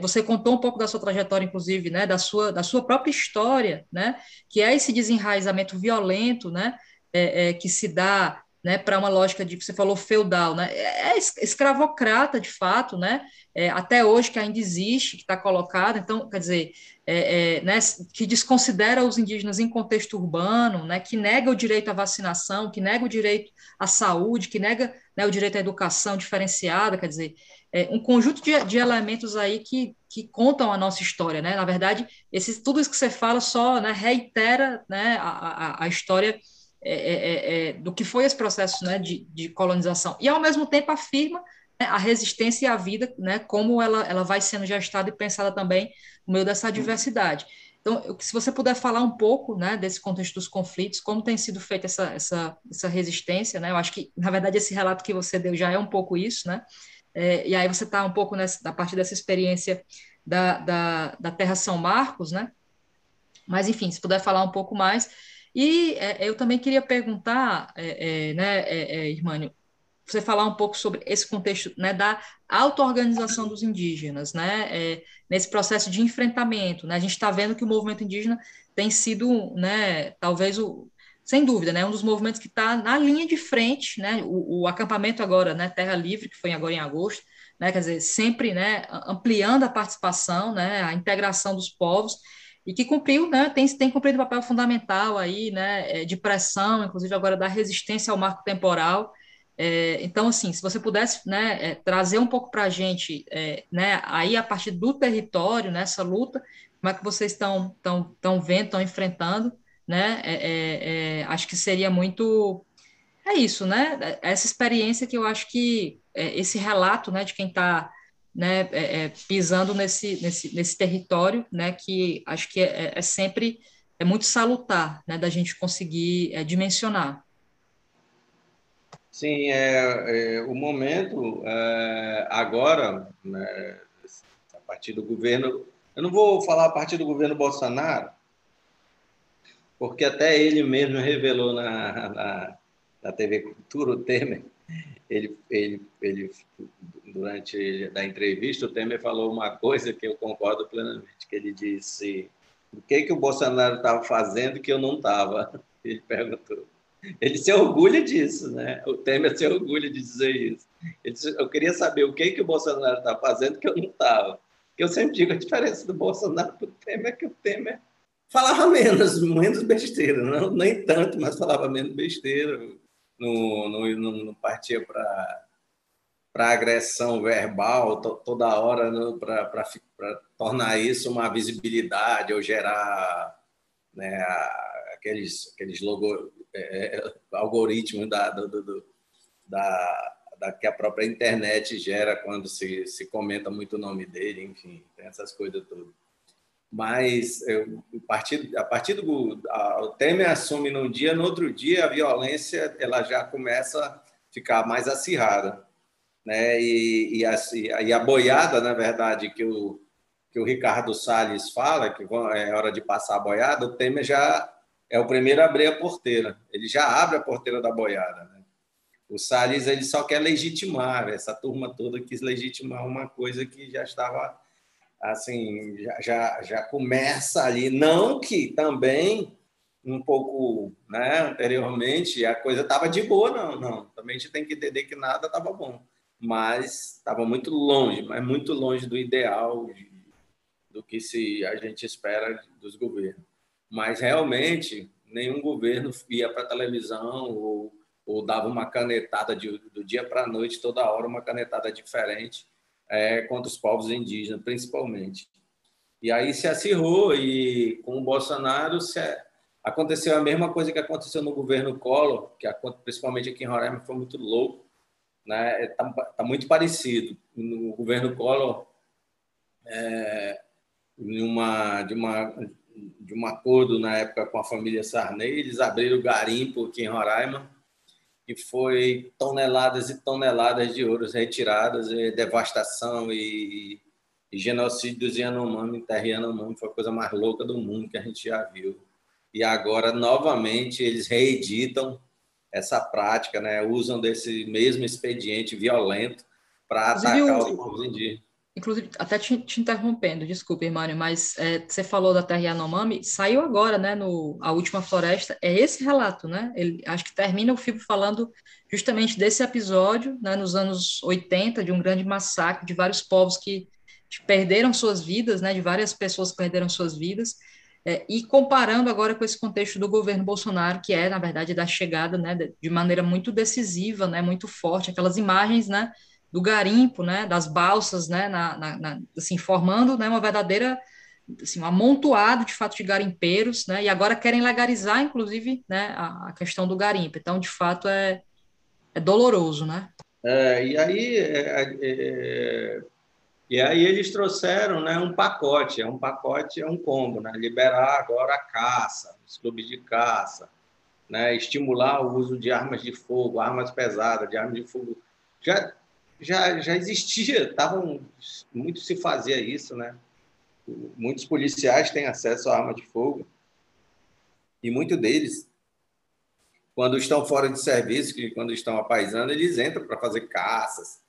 você contou um pouco da sua trajetória, inclusive, né, da sua, da sua própria história, né, que é esse desenraizamento violento, né, é, é, que se dá né, para uma lógica de que você falou feudal, né, é, é escravocrata de fato, né, é, até hoje que ainda existe, que está colocado, então, quer dizer, é, é, né, que desconsidera os indígenas em contexto urbano, né, que nega o direito à vacinação, que nega o direito à saúde, que nega né, o direito à educação diferenciada, quer dizer, é, um conjunto de, de, elementos aí que, que contam a nossa história, né? Na verdade, esses, tudo isso que você fala só né, reitera né, a, a, a história é, é, é, é, do que foi esse processo né, de, de colonização. E, ao mesmo tempo, afirma né, a resistência e a vida, né, como ela, ela vai sendo gestada e pensada também no meio dessa diversidade. Então, se você puder falar um pouco né, desse contexto dos conflitos, como tem sido feita essa, essa, essa resistência, né? Eu acho que, na verdade, esse relato que você deu já é um pouco isso, né? É, e aí você está um pouco nessa, a partir dessa experiência da, da, da, Terra São Marcos, né? Mas, enfim, se puder falar um pouco mais. E é, eu também queria perguntar, é, é né, é, é, Irmânio, você falar um pouco sobre esse contexto né, da auto-organização dos indígenas, né, nesse processo de enfrentamento. Né, a gente está vendo que o movimento indígena tem sido, né, talvez o, sem dúvida, né, um dos movimentos que está na linha de frente, né, o, o, acampamento agora, né, Terra Livre, que foi agora em agosto, né, quer dizer, sempre, né, ampliando a participação, né, a integração dos povos, e que cumpriu, né, tem, tem cumprido um papel fundamental aí, né, é, de pressão, inclusive agora da resistência ao marco temporal, é, então, assim, se você pudesse né, é, trazer um pouco para a gente, é, né, aí a partir do território, nessa luta, como é que vocês estão tão, tão vendo, estão enfrentando, né? É, é, é, acho que seria muito é isso, né? Essa experiência que eu acho que é, esse relato, né, de quem está né, é, é, pisando nesse, nesse, nesse território, né, que acho que é, é sempre é muito salutar, né, da gente conseguir dimensionar. Sim, é, o momento agora, né, a partir do governo, eu não vou falar a partir do governo Bolsonaro, porque até ele mesmo revelou na, na, na TV Cultura, o Temer, ele, ele, ele, durante a entrevista, o Temer falou uma coisa que eu concordo plenamente, que ele disse o que, que o Bolsonaro estava fazendo que eu não estava? Ele perguntou. Ele se orgulha disso, né? O Temer se orgulha de dizer isso. Ele disse, eu queria saber o que, que o Bolsonaro está fazendo que eu não estava. Eu sempre digo a diferença do Bolsonaro para o Temer é que o Temer falava menos, menos besteira, não, nem tanto, mas falava menos besteira, não, não, não, partia para para agressão verbal toda hora para tornar isso uma visibilidade ou gerar né, aqueles aqueles logo, é, é, algoritmos da, do, do, da, da que a própria internet gera quando se, se comenta muito o nome dele, enfim, tem essas coisas todas mas eu, a partir, a partir do a, o Temer assume num dia, no outro dia a violência ela já começa a ficar mais acirrada, né? E, e, a, e a boiada, na verdade, que o que o Ricardo Salles fala, que é hora de passar a boiada, o Temer já é o primeiro a abrir a porteira. Ele já abre a porteira da boiada. Né? O Salles ele só quer legitimar, essa turma toda quis legitimar uma coisa que já estava assim, já, já, já começa ali. Não que também um pouco né, anteriormente a coisa estava de boa, não, não. Também a gente tem que entender que nada estava bom, mas estava muito longe, mas muito longe do ideal de, do que se a gente espera dos governos. Mas realmente nenhum governo ia para a televisão ou, ou dava uma canetada de, do dia para a noite, toda hora uma canetada diferente é, contra os povos indígenas, principalmente. E aí se acirrou, e com o Bolsonaro se, aconteceu a mesma coisa que aconteceu no governo Collor, que principalmente aqui em Roraima foi muito louco, né? Está tá muito parecido. No governo Collor, é, uma, de uma, de um acordo na época com a família Sarney, eles abriram garimpo aqui em Roraima, que foi toneladas e toneladas de ouros retiradas, e devastação e, e genocídio dos Yanomami, terra Yanomami, foi a coisa mais louca do mundo que a gente já viu. E agora, novamente, eles reeditam essa prática, né? usam desse mesmo expediente violento para atacar os povos indígenas. Inclusive, até te, te interrompendo, desculpe, Mário, mas é, você falou da terra Yanomami, saiu agora, né, no A Última Floresta, é esse relato, né? Ele, acho que termina o filme falando justamente desse episódio, né, nos anos 80, de um grande massacre de vários povos que perderam suas vidas, né, de várias pessoas que perderam suas vidas, é, e comparando agora com esse contexto do governo Bolsonaro, que é, na verdade, da chegada, né, de maneira muito decisiva, né, muito forte, aquelas imagens, né, do garimpo, né, das balsas, né, na, na, na, assim, formando, né, uma verdadeira, assim, um amontoado de fato de garimpeiros, né, e agora querem legalizar, inclusive, né, a, a questão do garimpo. Então, de fato, é, é doloroso, né? É, e aí, é, é, é e aí eles trouxeram, né, um pacote, é um pacote, é um combo, né, liberar agora a caça, os clubes de caça, né, estimular o uso de armas de fogo, armas pesadas, de armas de fogo. Já já, já existia, estavam muito se fazia isso, né? Muitos policiais têm acesso à arma de fogo e muitos deles, quando estão fora de serviço, quando estão apaisando, eles entram para fazer caças.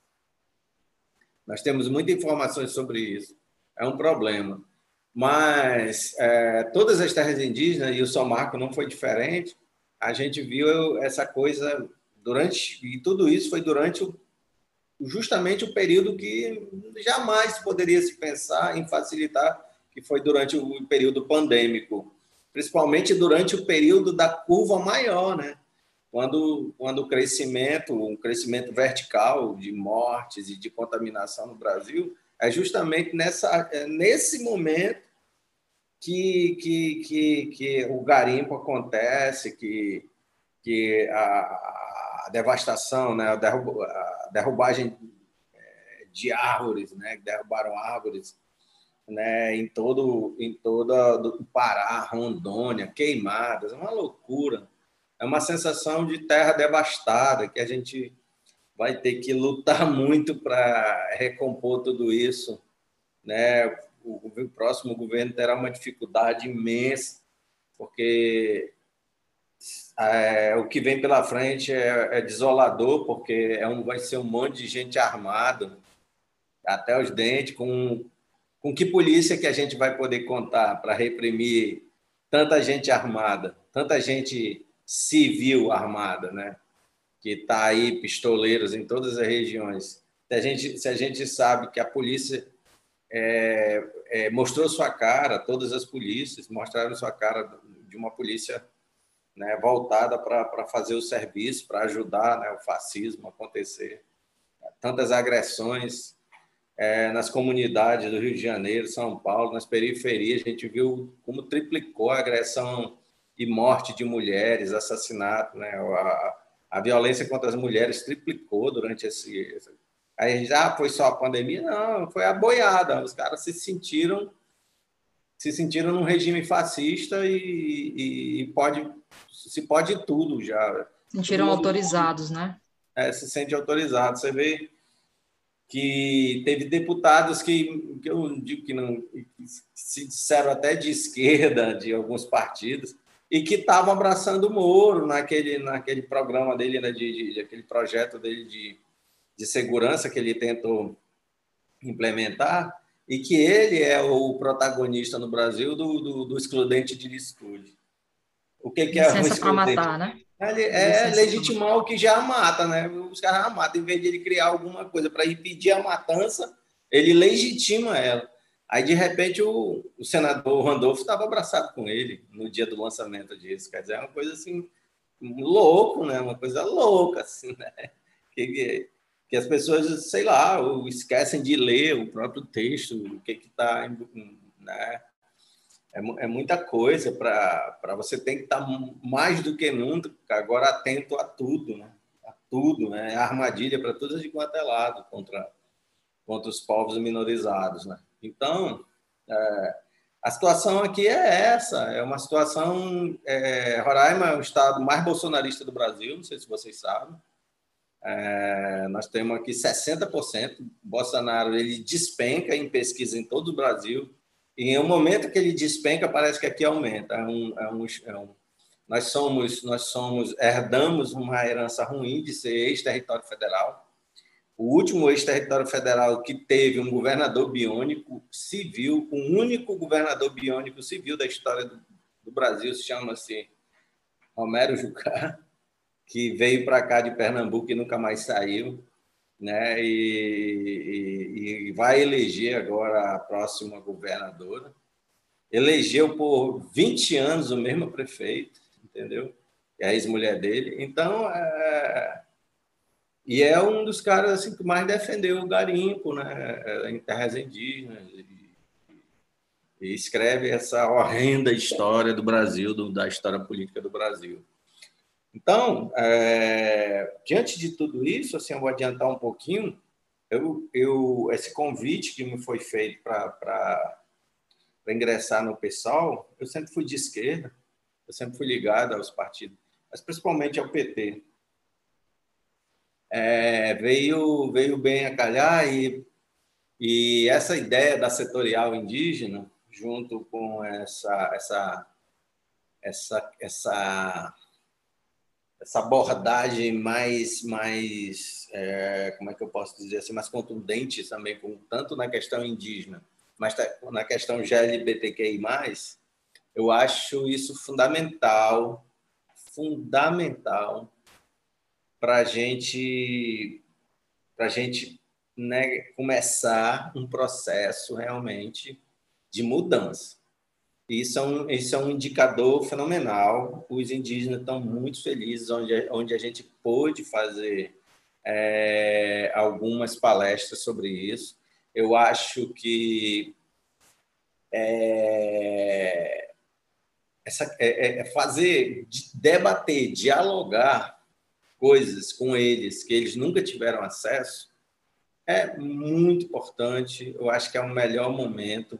Nós temos muitas informações sobre isso. É um problema. Mas é, todas as terras indígenas, e o São Marco não foi diferente, a gente viu essa coisa durante, e tudo isso foi durante o justamente o período que jamais poderia se pensar em facilitar, que foi durante o período pandêmico, principalmente durante o período da curva maior, né? Quando, quando o crescimento, um crescimento vertical de mortes e de contaminação no Brasil, é justamente nessa, é nesse momento que, que, que, que o garimpo acontece, que, que a, a devastação, né, a, a derrubagem é, de árvores, né, derrubaram árvores, né, em todo em toda o Pará, Rondônia, queimadas, é uma loucura. É uma sensação de terra devastada que a gente vai ter que lutar muito para recompor tudo isso, né? O, o próximo governo terá uma dificuldade imensa porque é, o que vem pela frente é, é desolador, porque é um, vai ser um monte de gente armada até os dentes. Com, com que polícia que a gente vai poder contar para reprimir tanta gente armada, tanta gente civil armada, né? Que está aí, pistoleiros em todas as regiões. Se a gente, se a gente sabe que a polícia é, é, mostrou sua cara, todas as polícias mostraram sua cara de uma polícia né, voltada para fazer o serviço, para ajudar né, o fascismo a acontecer. Tantas agressões é, nas comunidades do Rio de Janeiro, São Paulo, nas periferias, a gente viu como triplicou a agressão e morte de mulheres, assassinato, né? A, a violência contra as mulheres triplicou durante esse. Aí já ah, foi só a pandemia? Não, foi a boiada. Os caras se sentiram se sentiram num regime fascista e, e, e pode se pode tudo já. Sentiram autorizados, né? É, se sente autorizado. Você vê que teve deputados que, que eu digo que não que se disseram até de esquerda de alguns partidos e que estavam abraçando o Moro naquele naquele programa dele né, de, de, aquele projeto dele de, de segurança que ele tentou implementar e que ele é o protagonista no Brasil do, do, do excludente de licitude. O que, que é Licença para matar, né? Ele é legitimar o que já mata, né? Os caras já matam. Em vez de ele criar alguma coisa para impedir a matança, ele legitima ela. Aí, de repente, o, o senador Randolfo estava abraçado com ele no dia do lançamento disso. Quer dizer, é uma coisa assim, louco, né? Uma coisa louca, assim, né? Que, que as pessoas, sei lá, esquecem de ler o próprio texto, o que está, né? É, é, muita coisa para você tem que estar tá mais do que nunca agora atento a tudo, né? A tudo, né? A armadilha para todos de quanto é lado contra contra os povos minorizados, né? Então, é, A situação aqui é essa, é uma situação. É, Roraima é o estado mais bolsonarista do Brasil, não sei se vocês sabem. É, nós temos aqui 60%. Bolsonaro ele despenca em pesquisa em todo o Brasil. E em um momento que ele despenca, parece que aqui aumenta. É um, é um, é um, nós somos, nós somos, herdamos uma herança ruim de ser ex-território federal o último ex-território federal que teve um governador biônico civil, o único governador biônico civil da história do, do Brasil, se chama-se Romero Jucá, que veio para cá de Pernambuco e nunca mais saiu, né? E, e, e vai eleger agora a próxima governadora. Elegeu por 20 anos o mesmo prefeito, entendeu? E a ex-mulher dele. Então, é, e é um dos caras assim, que mais defendeu o garimpo né, é, em terras indígenas. E, e escreve essa horrenda história do Brasil, do, da história política do Brasil. Então, é, diante de tudo isso, assim, eu vou adiantar um pouquinho. Eu, eu, esse convite que me foi feito para ingressar no PSOL, eu sempre fui de esquerda, eu sempre fui ligado aos partidos, mas principalmente ao PT é, veio, veio bem a calhar e, e essa ideia da setorial indígena, junto com essa, essa, essa, essa, essa abordagem mais, mais é, como é que eu posso dizer assim, mais contundente também, com, tanto na questão indígena, mas na questão GLBTQI+, eu acho isso fundamental, fundamental para gente, a gente né, começar um processo realmente de mudança. Isso é, um, isso é um indicador fenomenal. Os indígenas estão muito felizes, onde, onde a gente pôde fazer é, algumas palestras sobre isso. Eu acho que é, essa, é, é fazer, debater, dialogar coisas com eles que eles nunca tiveram acesso, é muito importante. Eu acho que é o melhor momento.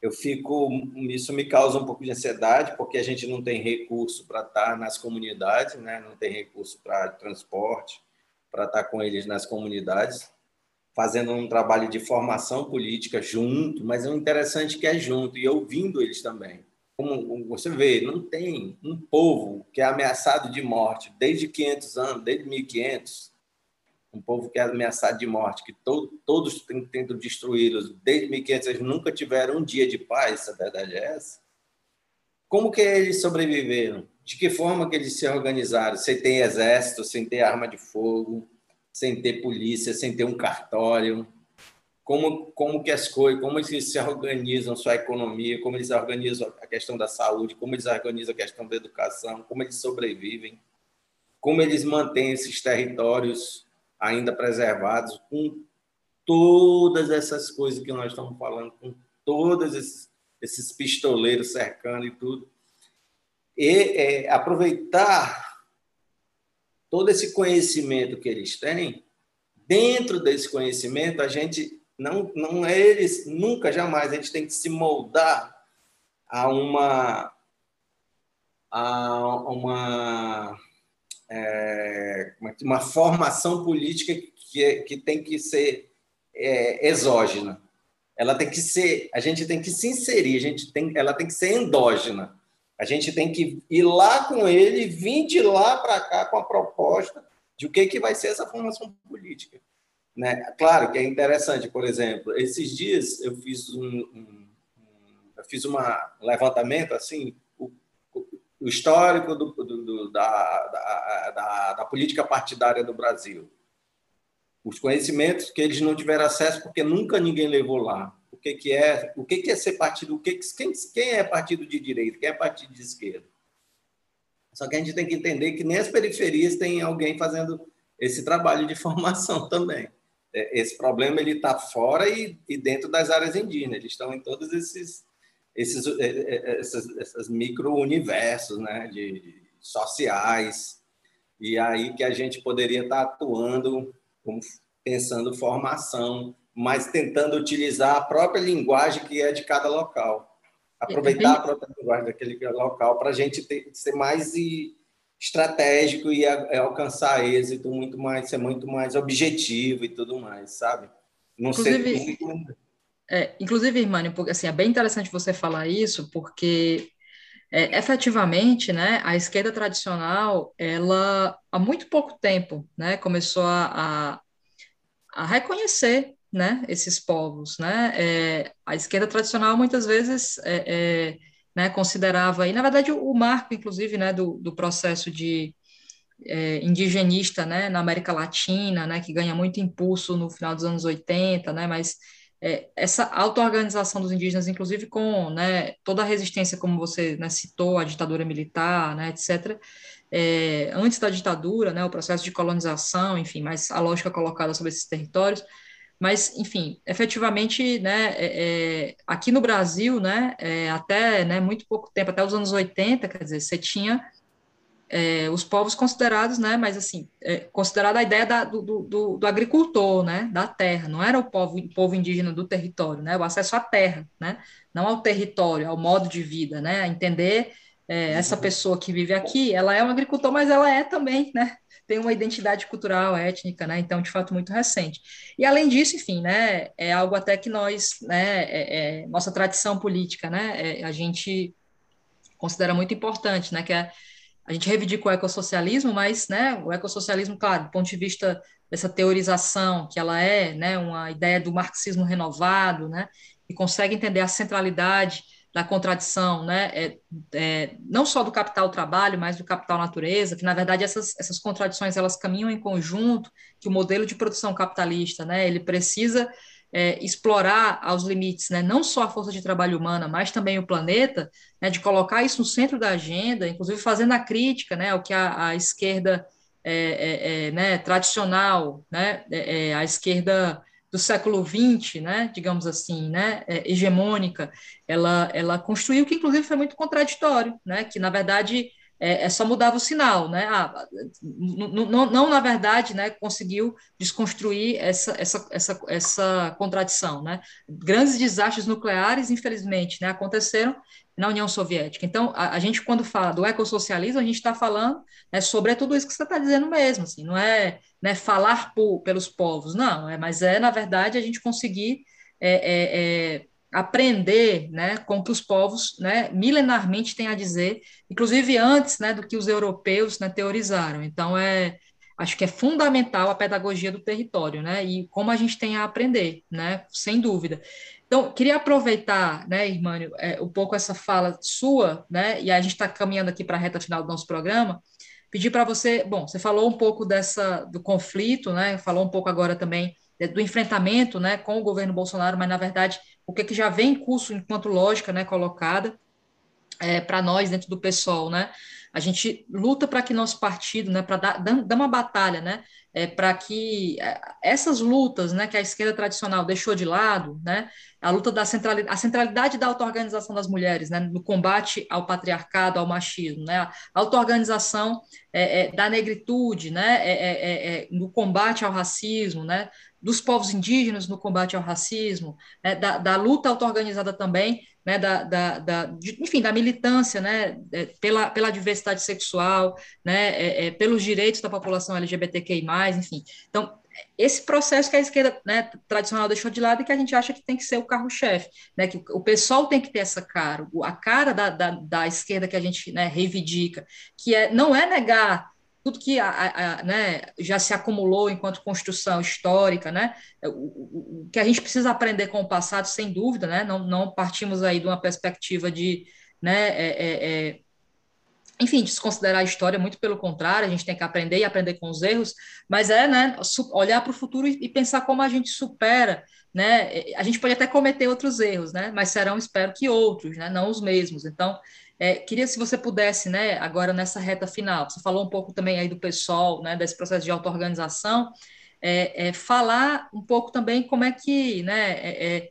Eu fico, isso me causa um pouco de ansiedade, porque a gente não tem recurso para estar nas comunidades, né? não tem recurso para transporte, para estar com eles nas comunidades, fazendo um trabalho de formação política junto, mas é interessante que é junto, e ouvindo eles também como você vê, não tem um povo que é ameaçado de morte desde 500 anos, desde 1500, um povo que é ameaçado de morte, que to, todos tentam destruí-los. Desde 1500, eles nunca tiveram um dia de paz, a verdade é essa. Como que eles sobreviveram? De que forma que eles se organizaram? Sem ter exército, sem ter arma de fogo, sem ter polícia, sem ter um cartório, como, como que as coisas, como eles se organizam sua economia, como eles organizam a questão da saúde, como eles organizam a questão da educação, como eles sobrevivem, como eles mantêm esses territórios ainda preservados, com todas essas coisas que nós estamos falando, com todos esses, esses pistoleiros cercando e tudo. E é, aproveitar todo esse conhecimento que eles têm, dentro desse conhecimento, a gente não, não é eles, nunca, jamais. A gente tem que se moldar a uma, a uma, é, uma formação política que, é, que tem que ser é, exógena. Ela tem que ser, a gente tem que se inserir, a gente tem, ela tem que ser endógena. A gente tem que ir lá com ele, vir de lá para cá com a proposta de o que, que vai ser essa formação política. Né? Claro que é interessante, por exemplo, esses dias eu fiz um, um eu fiz uma, um levantamento assim, o, histórico do, do, da, da, da, da, política partidária do Brasil. Os conhecimentos que eles não tiveram acesso porque nunca ninguém levou lá. O que, que é o que, que é ser partido, o que, quem, quem é partido de direita, quem é partido de esquerda. Só que a gente tem que entender que nem as periferias tem alguém fazendo esse trabalho de formação também. É, esse problema ele está fora e, e, dentro das áreas indígenas. Eles estão em todos esses esses é, é, essas, essas micro universos, né, de sociais. E aí que a gente poderia estar atuando, pensando formação, mas tentando utilizar a própria linguagem que é de cada local. aproveitar a própria linguagem daquele local para a gente ter, ser mais estratégico e é alcançar êxito muito mais, ser muito mais objetivo e tudo mais, sabe? Não inclusive, ser muito... é, inclusive, Irmânio, assim, é bem interessante você falar isso, porque é, efetivamente, né, a esquerda tradicional, ela há muito pouco tempo, né, começou a, a, a reconhecer, né, esses povos, né, é, a esquerda tradicional muitas vezes é, é né, considerava, e na verdade o, o marco, inclusive, né, do, do processo de é, indigenista, né, na América Latina, né, que ganha muito impulso no final dos anos 80, né, mas é, essa auto-organização dos indígenas, inclusive com né, toda a resistência, como você né, citou, a ditadura militar, né, etc., é, antes da ditadura, né, o processo de colonização, enfim, mas a lógica colocada sobre esses territórios, mas, enfim, efetivamente, né, é, é, aqui no Brasil, né, é, até né, muito pouco tempo, até os anos 80, quer dizer, você tinha é, os povos considerados, né, mas assim, é, considerada a ideia da, do, do, do, agricultor, né, da terra, não era o povo, povo indígena do território, né, o acesso à terra, né, não ao território, ao modo de vida, né, entender é, essa pessoa que vive aqui, ela é um agricultor, mas ela é também, né, tem uma identidade cultural, étnica, né? Então, de fato, muito recente. E além disso, enfim, né? É algo até que nós, né? É, é, nossa tradição política, né? É, a gente considera muito importante, né? Que é, a gente reivindica o ecossocialismo, mas, né? O ecossocialismo, claro, do ponto de vista dessa teorização, que ela é, né? Uma ideia do marxismo renovado, né? E consegue entender a centralidade da contradição, né, é, é, não só do capital trabalho, mas do capital natureza, que na verdade essas, essas contradições elas caminham em conjunto, que o modelo de produção capitalista, né, ele precisa é, explorar aos limites, né, não só a força de trabalho humana, mas também o planeta, né, de colocar isso no centro da agenda, inclusive fazendo a crítica, né, ao que a, a esquerda é, é, é né, tradicional, né, a esquerda do século XX, né, digamos assim, né, é, hegemônica, ela, ela construiu que inclusive foi muito contraditório, né, que na verdade é, é só mudava o sinal, né, ah, não, não, na verdade, né, conseguiu desconstruir essa, essa, essa, essa contradição, né, grandes desastres nucleares, infelizmente, né, aconteceram na União Soviética. Então, a, a gente, quando fala do ecossocialismo, a gente está falando né, sobre tudo isso que você está dizendo mesmo, assim, não é né, falar por, pelos povos, não, é, mas é, na verdade, a gente conseguir é, é, é, aprender né, com que os povos né, milenarmente têm a dizer, inclusive antes né, do que os europeus né, teorizaram. Então, é, acho que é fundamental a pedagogia do território, né, e como a gente tem a aprender, né, sem dúvida. Então, queria aproveitar, né, Irmânio, é, um pouco essa fala sua, né, e a gente está caminhando aqui para a reta final do nosso programa, pedir para você, bom, você falou um pouco dessa do conflito, né, falou um pouco agora também do enfrentamento, né, com o governo Bolsonaro, mas na verdade o que, é que já vem em curso enquanto lógica, né, colocada é, para nós dentro do PSOL, né, a gente luta para que nosso partido, né, para dar, dar uma batalha, né, é, para que é, essas lutas, né, que a esquerda tradicional deixou de lado, né, a luta da centralidade, a centralidade da auto-organização das mulheres, né, no combate ao patriarcado, ao machismo, né, a auto-organização é, é, da negritude, né, é, é, no combate ao racismo, né, dos povos indígenas no combate ao racismo, né, da, da luta auto-organizada também né, da, da, da de, enfim, da militância, né, é, pela, pela diversidade sexual, né, é, é, pelos direitos da população LGBTQI+, enfim. Então, esse processo que a esquerda né, tradicional deixou de lado e que a gente acha que tem que ser o carro-chefe, né, que o pessoal tem que ter essa cara, a cara da, da, da esquerda que a gente né, reivindica, que é, não é negar tudo que a, a, né, já se acumulou enquanto construção histórica, né, o, o, que a gente precisa aprender com o passado, sem dúvida, né, não, não partimos aí de uma perspectiva de, né, é, é, é, enfim, desconsiderar a história, muito pelo contrário, a gente tem que aprender e aprender com os erros, mas é, né, olhar para o futuro e, pensar como a gente supera, né, a gente pode até cometer outros erros, né, mas serão, espero que outros, né, não os mesmos, então, é, queria se você pudesse, né, agora nessa reta final, você falou um pouco também aí do pessoal, né, desse processo de auto-organização, é, é, falar um pouco também como é que, né, é, é,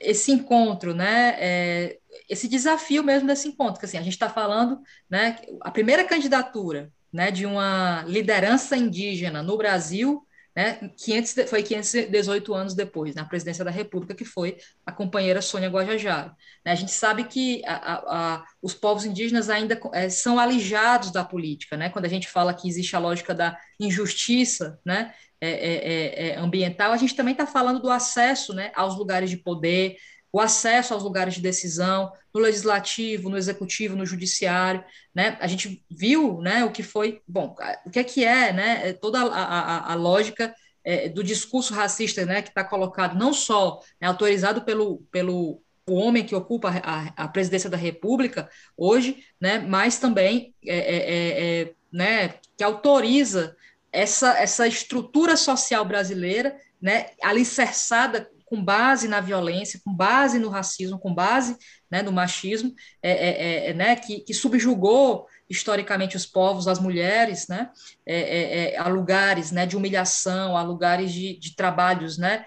esse encontro, né, é, esse desafio mesmo desse encontro, que assim, a gente está falando, né, a primeira candidatura, né, de uma liderança indígena no Brasil, né? 500, foi 518 anos depois, na presidência da República, que foi a companheira Sônia Guajajara. Né? A gente sabe que a, a, a, os povos indígenas ainda é, são alijados da política, né? Quando a gente fala que existe a lógica da injustiça, né? É, é, é, é ambiental, a gente também está falando do acesso, né? Aos lugares de poder, o acesso aos lugares de decisão, no legislativo, no executivo, no judiciário, né? A gente viu, né, o que foi, bom, o que é que é, né, é toda a, a, a lógica é, do discurso racista, né, que está colocado não só né, autorizado pelo, pelo o homem que ocupa a, a, presidência da República hoje, né, mas também é, é, é, é né, que autoriza essa, essa estrutura social brasileira, né, alicerçada com base na violência, com base no racismo, com base né, no machismo, é, é, é, é né, que, que, subjugou historicamente os povos, as mulheres, né, é, é, a lugares né, de humilhação, a lugares de, de trabalhos, né,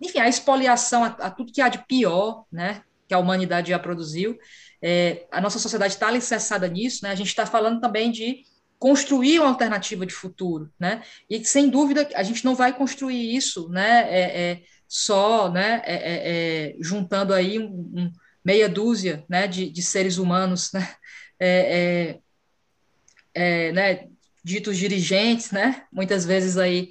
enfim, a expoliação, a, a, tudo que há de pior né, que a humanidade já produziu. a nossa sociedade está alicerçada nisso, né, a gente está falando também de construir uma alternativa de futuro, né? E sem dúvida a gente não vai construir isso, né? É, é só, né? É, é, é juntando aí um, um, meia dúzia, né? De, de seres humanos, né? É, né? Ditos dirigentes, né? Muitas vezes aí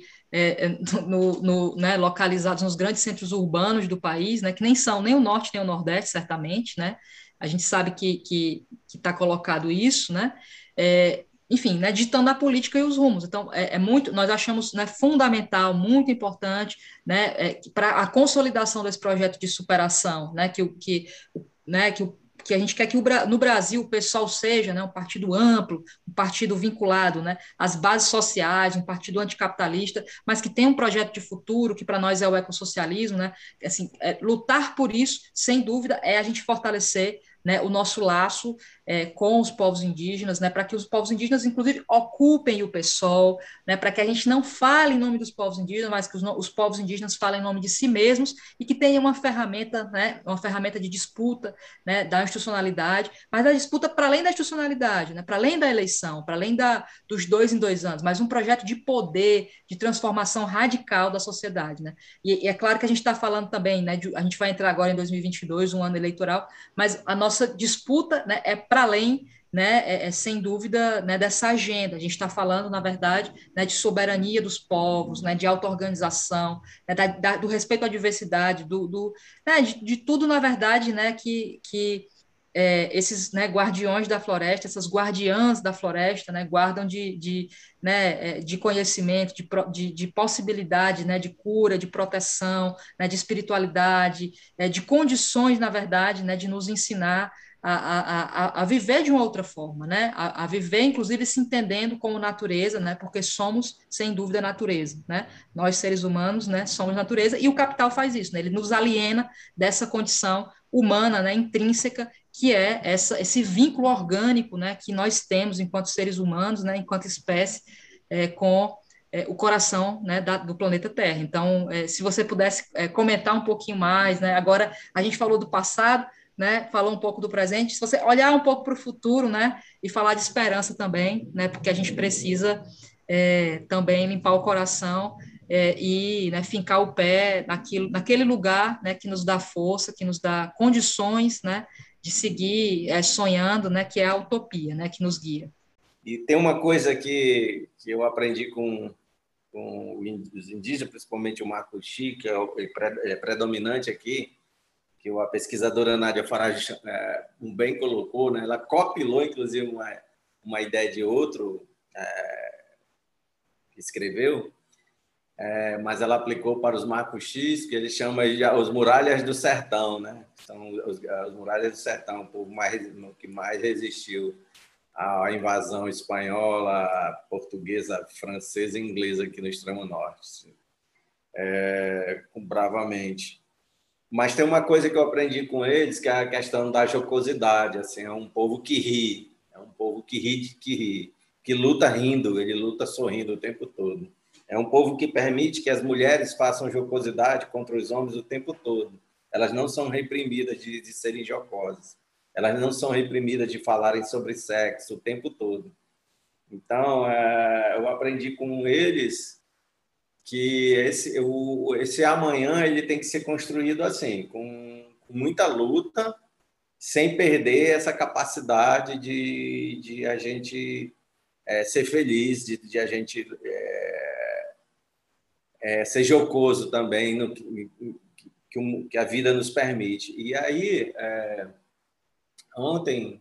no, no, né, localizados nos grandes centros urbanos do país, né, que nem são nem o norte nem o nordeste, certamente, né, a gente sabe que está colocado isso, né, é, enfim, né, ditando a política e os rumos. Então, é, é muito, nós achamos né, fundamental, muito importante, né, é, para a consolidação desse projeto de superação, né, que, que, né, que, que a gente quer que o, no Brasil o pessoal seja né, um partido amplo, um partido vinculado né, às bases sociais, um partido anticapitalista, mas que tem um projeto de futuro, que para nós é o ecossocialismo, né, assim, é, lutar por isso, sem dúvida, é a gente fortalecer né, o nosso laço é, com os povos indígenas, né, para que os povos indígenas, inclusive, ocupem o PSOL, né, para que a gente não fale em nome dos povos indígenas, mas que os, os, povos indígenas falem em nome de si mesmos e que tenha uma ferramenta, né, uma ferramenta de disputa né, da institucionalidade, mas da disputa para além da institucionalidade, né, para além da eleição, para além da, dos dois em dois anos, mas um projeto de poder, de transformação radical da sociedade. Né? E, e é claro que a gente está falando também, né, de, a gente vai entrar agora em 2022, um ano eleitoral, mas a nossa disputa né, é para além, né, é, é, sem dúvida, né, dessa agenda. A gente está falando, na verdade, né, de soberania dos povos, né, de auto-organização, né, da, da, do respeito à diversidade, do, do né, de, de, tudo, na verdade, né, que, que é, esses né, guardiões da floresta, essas guardiãs da floresta, né, guardam de, de, né, é, de conhecimento, de, de, de, possibilidade né, de cura, de proteção, né, de espiritualidade, é, de condições, na verdade, né, de nos ensinar a, a, a, viver de uma outra forma, né? A, a, viver, inclusive, se entendendo como natureza, né? Porque somos, sem dúvida, natureza, né? Nós, seres humanos, né? Somos natureza e o capital faz isso, né? Ele nos aliena dessa condição humana, né? Intrínseca, que é essa, esse vínculo orgânico, né? Que nós temos enquanto seres humanos, né? Enquanto espécie, é, com é, o coração né, da, do planeta Terra. Então, é, se você pudesse é, comentar um pouquinho mais, né? Agora a gente falou do passado, né, falou um pouco do presente, se você olhar um pouco para o futuro, né, e falar de esperança também, né, porque a gente precisa é, também limpar o coração é, e né, fincar o pé naquilo, naquele lugar, né, que nos dá força, que nos dá condições, né, de seguir é, sonhando, né, que é a utopia, né, que nos guia. E tem uma coisa que, que eu aprendi com, com os indígenas, principalmente o Marco que é, é predominante aqui, que a pesquisadora Nádia Farage é, um bem colocou, né? ela copilou, inclusive, uma, uma ideia de outro é, escreveu, é, mas ela aplicou para os Marcos X, que ele chama de os muralhas do sertão, né? São os, os muralhas do sertão, o povo mais, que mais resistiu à invasão espanhola, portuguesa, francesa e inglesa aqui no extremo norte, é, bravamente. Mas tem uma coisa que eu aprendi com eles, que é a questão da jocosidade. Assim, é um povo que ri, é um povo que ri, que ri, que luta rindo, ele luta sorrindo o tempo todo. É um povo que permite que as mulheres façam jocosidade contra os homens o tempo todo. Elas não são reprimidas de, de serem jocosas. Elas não são reprimidas de falarem sobre sexo o tempo todo. Então, é, eu aprendi com eles que esse, o, esse amanhã ele tem que ser construído assim, com, com muita luta, sem perder essa capacidade de, de a gente é, ser feliz, de, de a gente é, é, ser jocoso também no que, que, que, a vida nos permite. E aí, é, ontem,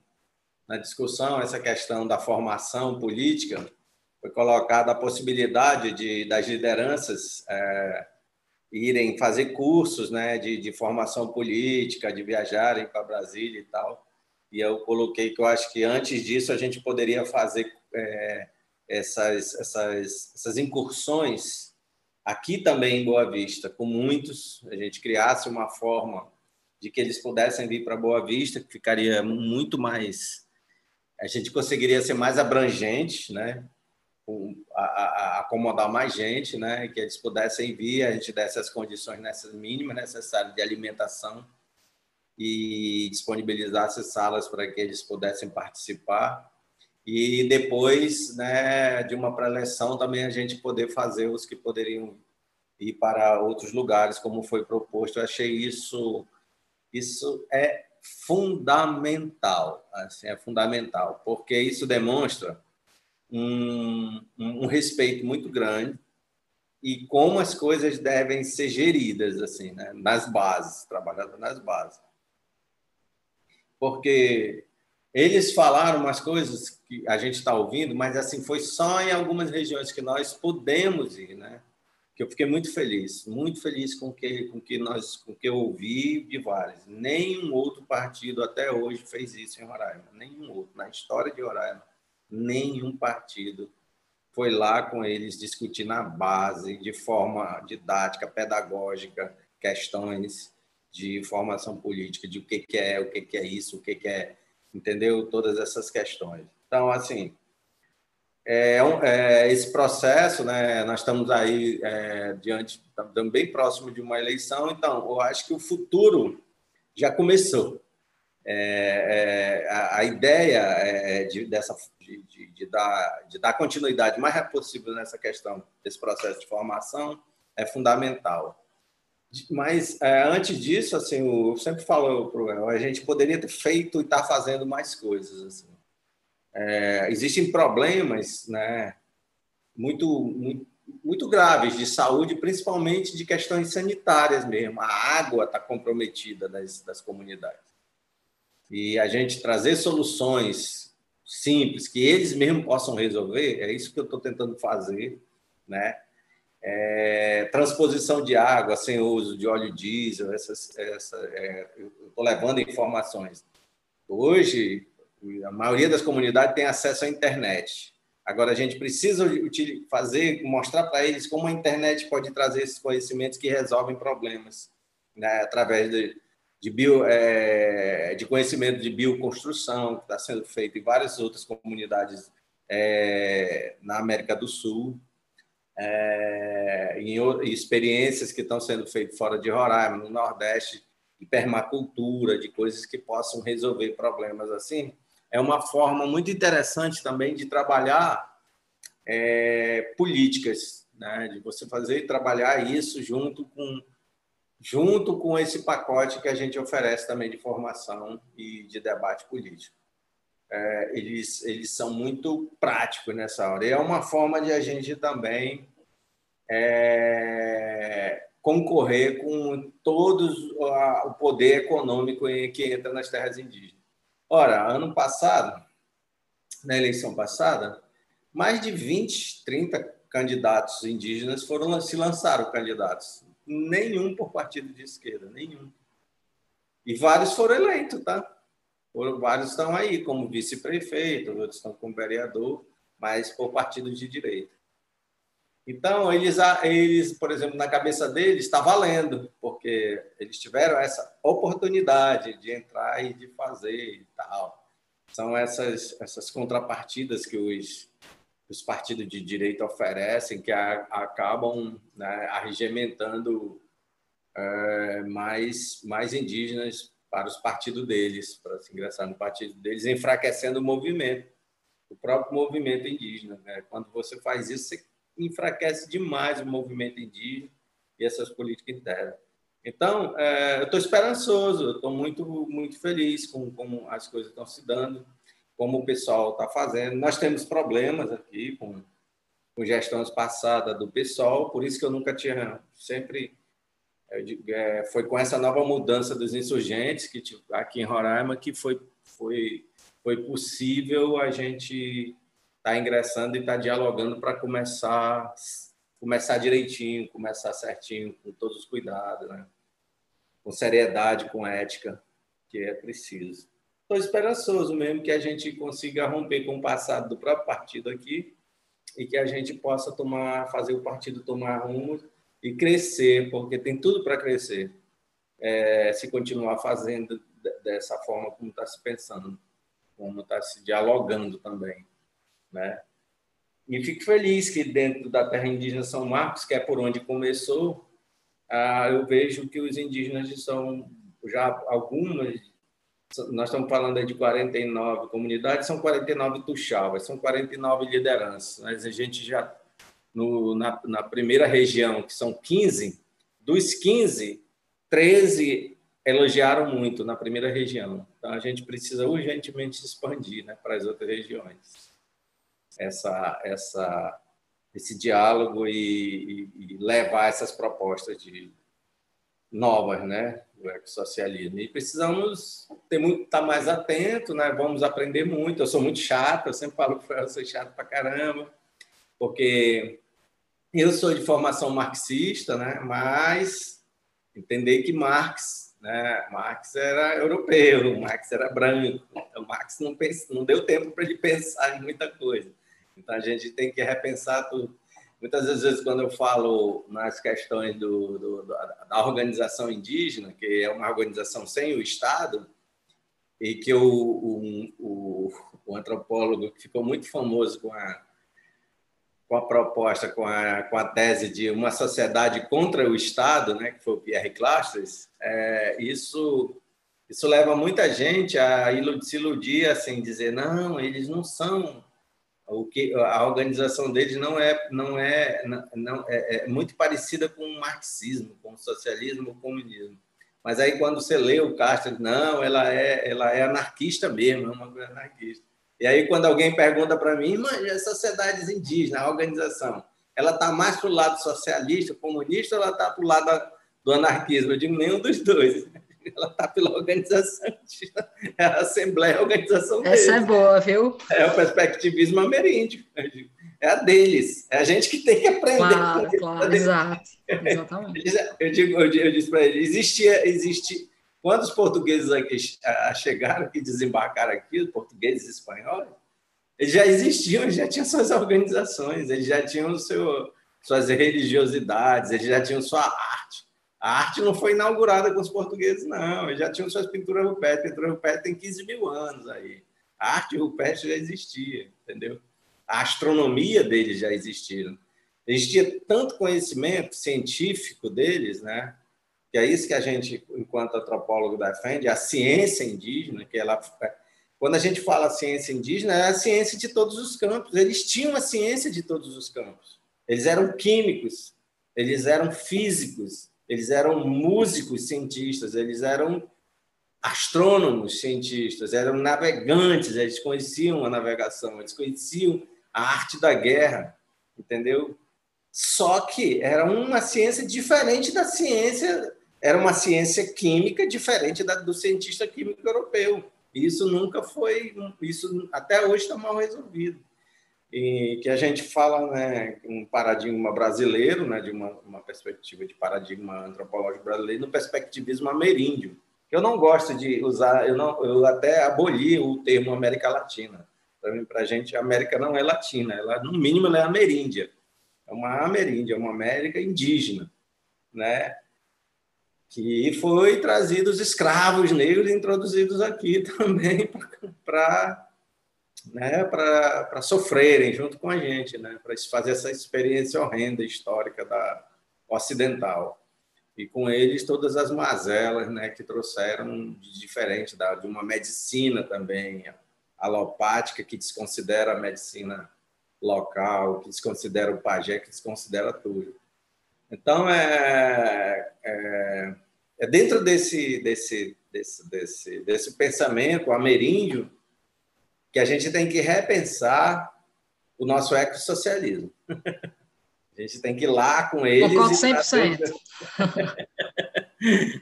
na discussão, essa questão da formação política, foi colocada a possibilidade de das lideranças é, irem fazer cursos né, de, de formação política, de viajarem para Brasília e tal. E eu coloquei que eu acho que antes disso a gente poderia fazer é, essas, essas, essas incursões aqui também em Boa Vista, com muitos, a gente criasse uma forma de que eles pudessem vir para Boa Vista, que ficaria muito mais. A gente conseguiria ser mais abrangente, né? A, acomodar mais gente, né? Que eles pudessem vir, a gente desse as condições nessas mínimas necessárias de alimentação e disponibilizasse salas para que eles pudessem participar. E depois, né, de uma preleção, também a gente poder fazer os que poderiam ir para outros lugares, como foi proposto. Eu achei isso, isso é fundamental, assim, é fundamental, porque isso demonstra um, um respeito muito grande e como as coisas devem ser geridas assim, né? nas bases, trabalhando nas bases. Porque eles falaram umas coisas que a gente está ouvindo, mas assim foi só em algumas regiões que nós pudemos ir, né? Que eu fiquei muito feliz, muito feliz com que com que nós com que eu ouvi de vários. Nenhum outro partido até hoje fez isso em Roraima, nenhum outro na história de Roraima nenhum partido foi lá com eles discutir na base, de forma didática, pedagógica, questões de formação política, de o que, é, o que, que é isso, o que, que é, entendeu? Todas essas questões. Então, assim, é, é, esse processo, né, nós estamos aí é, diante, estamos bem próximo de uma eleição, então, eu acho que o futuro já começou. É, é, a, a, ideia é de, dessa, de, de, dar, de dar continuidade mais rápido possível nessa questão desse processo de formação é fundamental. Mas é, antes disso, assim, eu sempre falo para a gente poderia ter feito e estar tá fazendo mais coisas. Assim. É, existem problemas, né, muito, muito, muito graves de saúde, principalmente de questões sanitárias mesmo. A água está comprometida das, das comunidades e a gente trazer soluções simples que eles mesmos possam resolver, é isso que eu estou tentando fazer, né? É, transposição de água sem uso de óleo diesel, essas, essa, é, eu estou levando informações. Hoje, a maioria das comunidades tem acesso à internet. Agora, a gente precisa fazer, mostrar para eles como a internet pode trazer esses conhecimentos que resolvem problemas, né? através de, de, bio, é, de conhecimento de bioconstrução, que está sendo feito em várias outras comunidades é, na América do Sul, é, em, em, experiências que estão sendo feitas fora de Roraima, no Nordeste, de permacultura, de coisas que possam resolver problemas assim. É uma forma muito interessante também de trabalhar políticas, né? de você fazer e trabalhar isso junto com junto com esse pacote que a gente oferece também de formação e de debate político. É, eles, eles são muito práticos nessa hora. E é uma forma de a gente também é, concorrer com todos o poder econômico que entra nas terras indígenas. Ora, ano passado, na eleição passada, mais de 20, 30 candidatos indígenas foram se lançaram candidatos nenhum por partido de esquerda, nenhum. E vários foram eleitos, tá? Vários estão aí como vice-prefeito, outros estão como vereador, mas por partido de direita. Então, eles, eles, por exemplo, na cabeça deles está valendo, porque eles tiveram essa oportunidade de entrar e de fazer e tal. São essas, essas contrapartidas que os, os partidos de direita oferecem, que a, acabam né, arregimentando é, mais, mais indígenas para os partidos deles, para se ingressar no partido deles, enfraquecendo o movimento, o próprio movimento indígena. Né? Quando você faz isso, você enfraquece demais o movimento indígena e essas políticas internas. Então, é, eu estou esperançoso, estou muito, muito feliz com como as coisas estão se dando, como o pessoal está fazendo. Nós temos problemas aqui com, com gestões passadas do pessoal, por isso que eu nunca tinha, sempre é, foi com essa nova mudança dos insurgentes que aqui em Roraima que foi, foi, foi possível a gente estar tá ingressando e estar tá dialogando para começar começar direitinho, começar certinho, com todos os cuidados, né? com seriedade, com ética, que é preciso. Estou esperançoso mesmo que a gente consiga romper com o passado do próprio partido aqui e que a gente possa tomar, fazer o partido tomar rumo e crescer, porque tem tudo para crescer, é, se continuar fazendo dessa forma como está se pensando, como está se dialogando também, né? E fico feliz que dentro da terra indígena São Marcos, que é por onde começou, ah, eu vejo que os indígenas são já algumas, nós estamos falando aí de 49 comunidades, são 49 tuxavas, são 49 lideranças. Mas a gente já, no, na, na primeira região, que são 15, dos 15, 13 elogiaram muito na primeira região. Então, a gente precisa urgentemente expandir né, para as outras regiões essa, essa, esse diálogo e, e, e levar essas propostas de novas, né, do ecossocialismo. E precisamos ter muito, estar tá mais atento, né? Vamos aprender muito. Eu sou muito chato, eu sempre falo que eu sou chato pra caramba, porque eu sou de formação marxista, né? Mas entender que Marx, né? Marx era europeu, Marx era branco. Então Marx não, pensa, não deu tempo para ele pensar em muita coisa. Então a gente tem que repensar tudo. Muitas vezes, quando eu falo nas questões do, do, da organização indígena, que é uma organização sem o Estado, e que o, o, o, o antropólogo que ficou muito famoso com a, com a proposta, com a, com a tese de uma sociedade contra o Estado, né, que foi o Pierre Clastres, é, isso isso leva muita gente a se iludir, assim, dizer não, eles não são o que a organização deles não é não é não é, é, muito parecida com o marxismo, com o socialismo, o comunismo. Mas aí quando você lê o Castro, não, ela é ela é anarquista mesmo, é uma coisa anarquista. E aí quando alguém pergunta para mim, mas as sociedades indígenas, a organização, ela está mais para o lado socialista, comunista, ou ela está para o lado do anarquismo? Eu digo nenhum dos dois ela está pela organização, é a Assembleia, a organização deles. Essa é boa, viu? É o perspectivismo ameríndio. É a deles. É a gente que tem que aprender. Claro, claro, exato. Exatamente. Eu, digo, eu, eu disse para ele, existia, existe... Quando os portugueses aqui chegaram, que desembarcaram aqui, os portugueses e espanhóis, eles já existiam, eles já tinham suas organizações, eles já tinham seu, suas religiosidades, eles já tinham sua arte. A arte não foi inaugurada com os portugueses, não. Eles já tinham suas pinturas rupestres. Pintura rupestre tem 15 mil anos aí. A arte rupestre já existia, entendeu? A astronomia deles já existia. Existia tanto conhecimento científico deles, né? Que é isso que a gente, enquanto antropólogo, defende, a ciência indígena, que ela quando a gente fala ciência indígena, é a ciência de todos os campos. Eles tinham a ciência de todos os campos. Eles eram químicos, eles eram físicos, eles eram músicos cientistas, eles eram astrônomos cientistas, eram navegantes, eles conheciam a navegação, eles conheciam a arte da guerra, entendeu? Só que era uma ciência diferente da ciência, era uma ciência química diferente da, do cientista químico europeu. Isso nunca foi, isso até hoje está mal resolvido e que a gente fala né, um paradigma brasileiro, né, de uma, uma perspectiva de paradigma antropológico brasileiro, no perspectivismo ameríndio. Eu não gosto de usar, eu, não, eu até aboli o termo América Latina. Para a gente, a América não é latina, ela, no mínimo ela é ameríndia. É uma ameríndia, é uma América indígena, né? que foi trazido os escravos negros introduzidos aqui também para né, para sofrerem junto com a gente, né, para fazer essa experiência horrenda histórica da ocidental. E com eles todas as mazelas né, que trouxeram de diferente da, de uma medicina também alopática que desconsidera a medicina local, que desconsidera o pajé, que desconsidera tudo. Então, é, é, é dentro desse, desse, desse, desse, desse pensamento ameríndio que a gente tem que repensar o nosso ecossocialismo. A gente tem que ir lá com eles. Concordo 100%.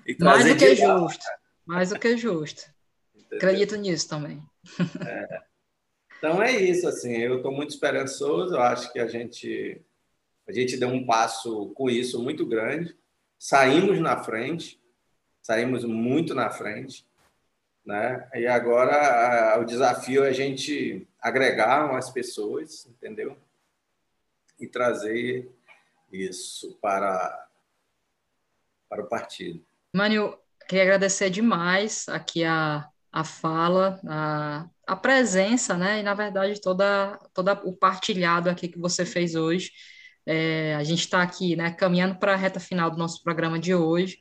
E Mais do que justo. Mais do que justo. Entendeu? Acredito nisso também. É. Então é isso, assim, eu estou muito esperançoso, eu acho que a gente, a gente deu um passo com isso muito grande, saímos na frente, saímos muito na frente, né? E agora a, o desafio é a gente agregar umas pessoas, entendeu? E trazer isso para, para o partido. Mânio, queria agradecer demais aqui a, a fala, a, a presença, né? E, na verdade, toda, toda o partilhado aqui que você fez hoje. É, a gente está aqui, né, caminhando para a reta final do nosso programa de hoje.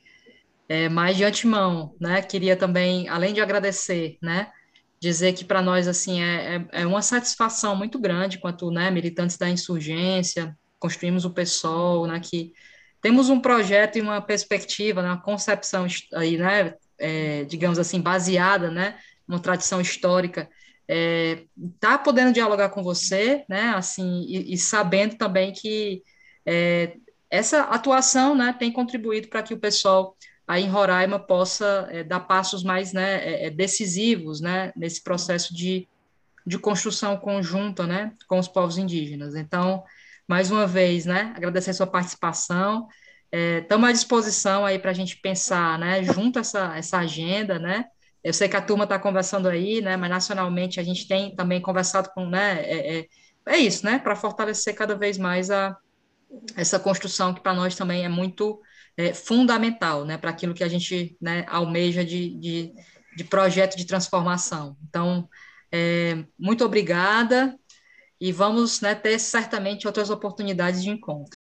É, de antemão, né, queria também, além de agradecer, né, dizer que para nós assim é, é, é, uma satisfação muito grande quanto né, militantes da insurgência, construímos o PSOL, né, que temos um projeto e uma perspectiva, né, uma concepção aí, né, é, digamos assim, baseada, né, numa tradição histórica, é, tá podendo dialogar com você, né, assim, e, e sabendo também que é, essa atuação, né, tem contribuído para que o pessoal aí em Roraima possa é, dar passos mais, né, é, decisivos, né, nesse processo de, de construção conjunta, né, com os povos indígenas. Então, mais uma vez, né, agradecer a sua participação, estamos é, à disposição aí para a gente pensar, né, junto essa, essa agenda, né, eu sei que a turma está conversando aí, né, mas nacionalmente a gente tem também conversado com, né, é, é isso, né, para fortalecer cada vez mais a, essa construção que para nós também é muito é, fundamental, né, para aquilo que a gente, né, almeja de, de, de projeto de transformação. Então, é, muito obrigada e vamos né, ter certamente outras oportunidades de encontro.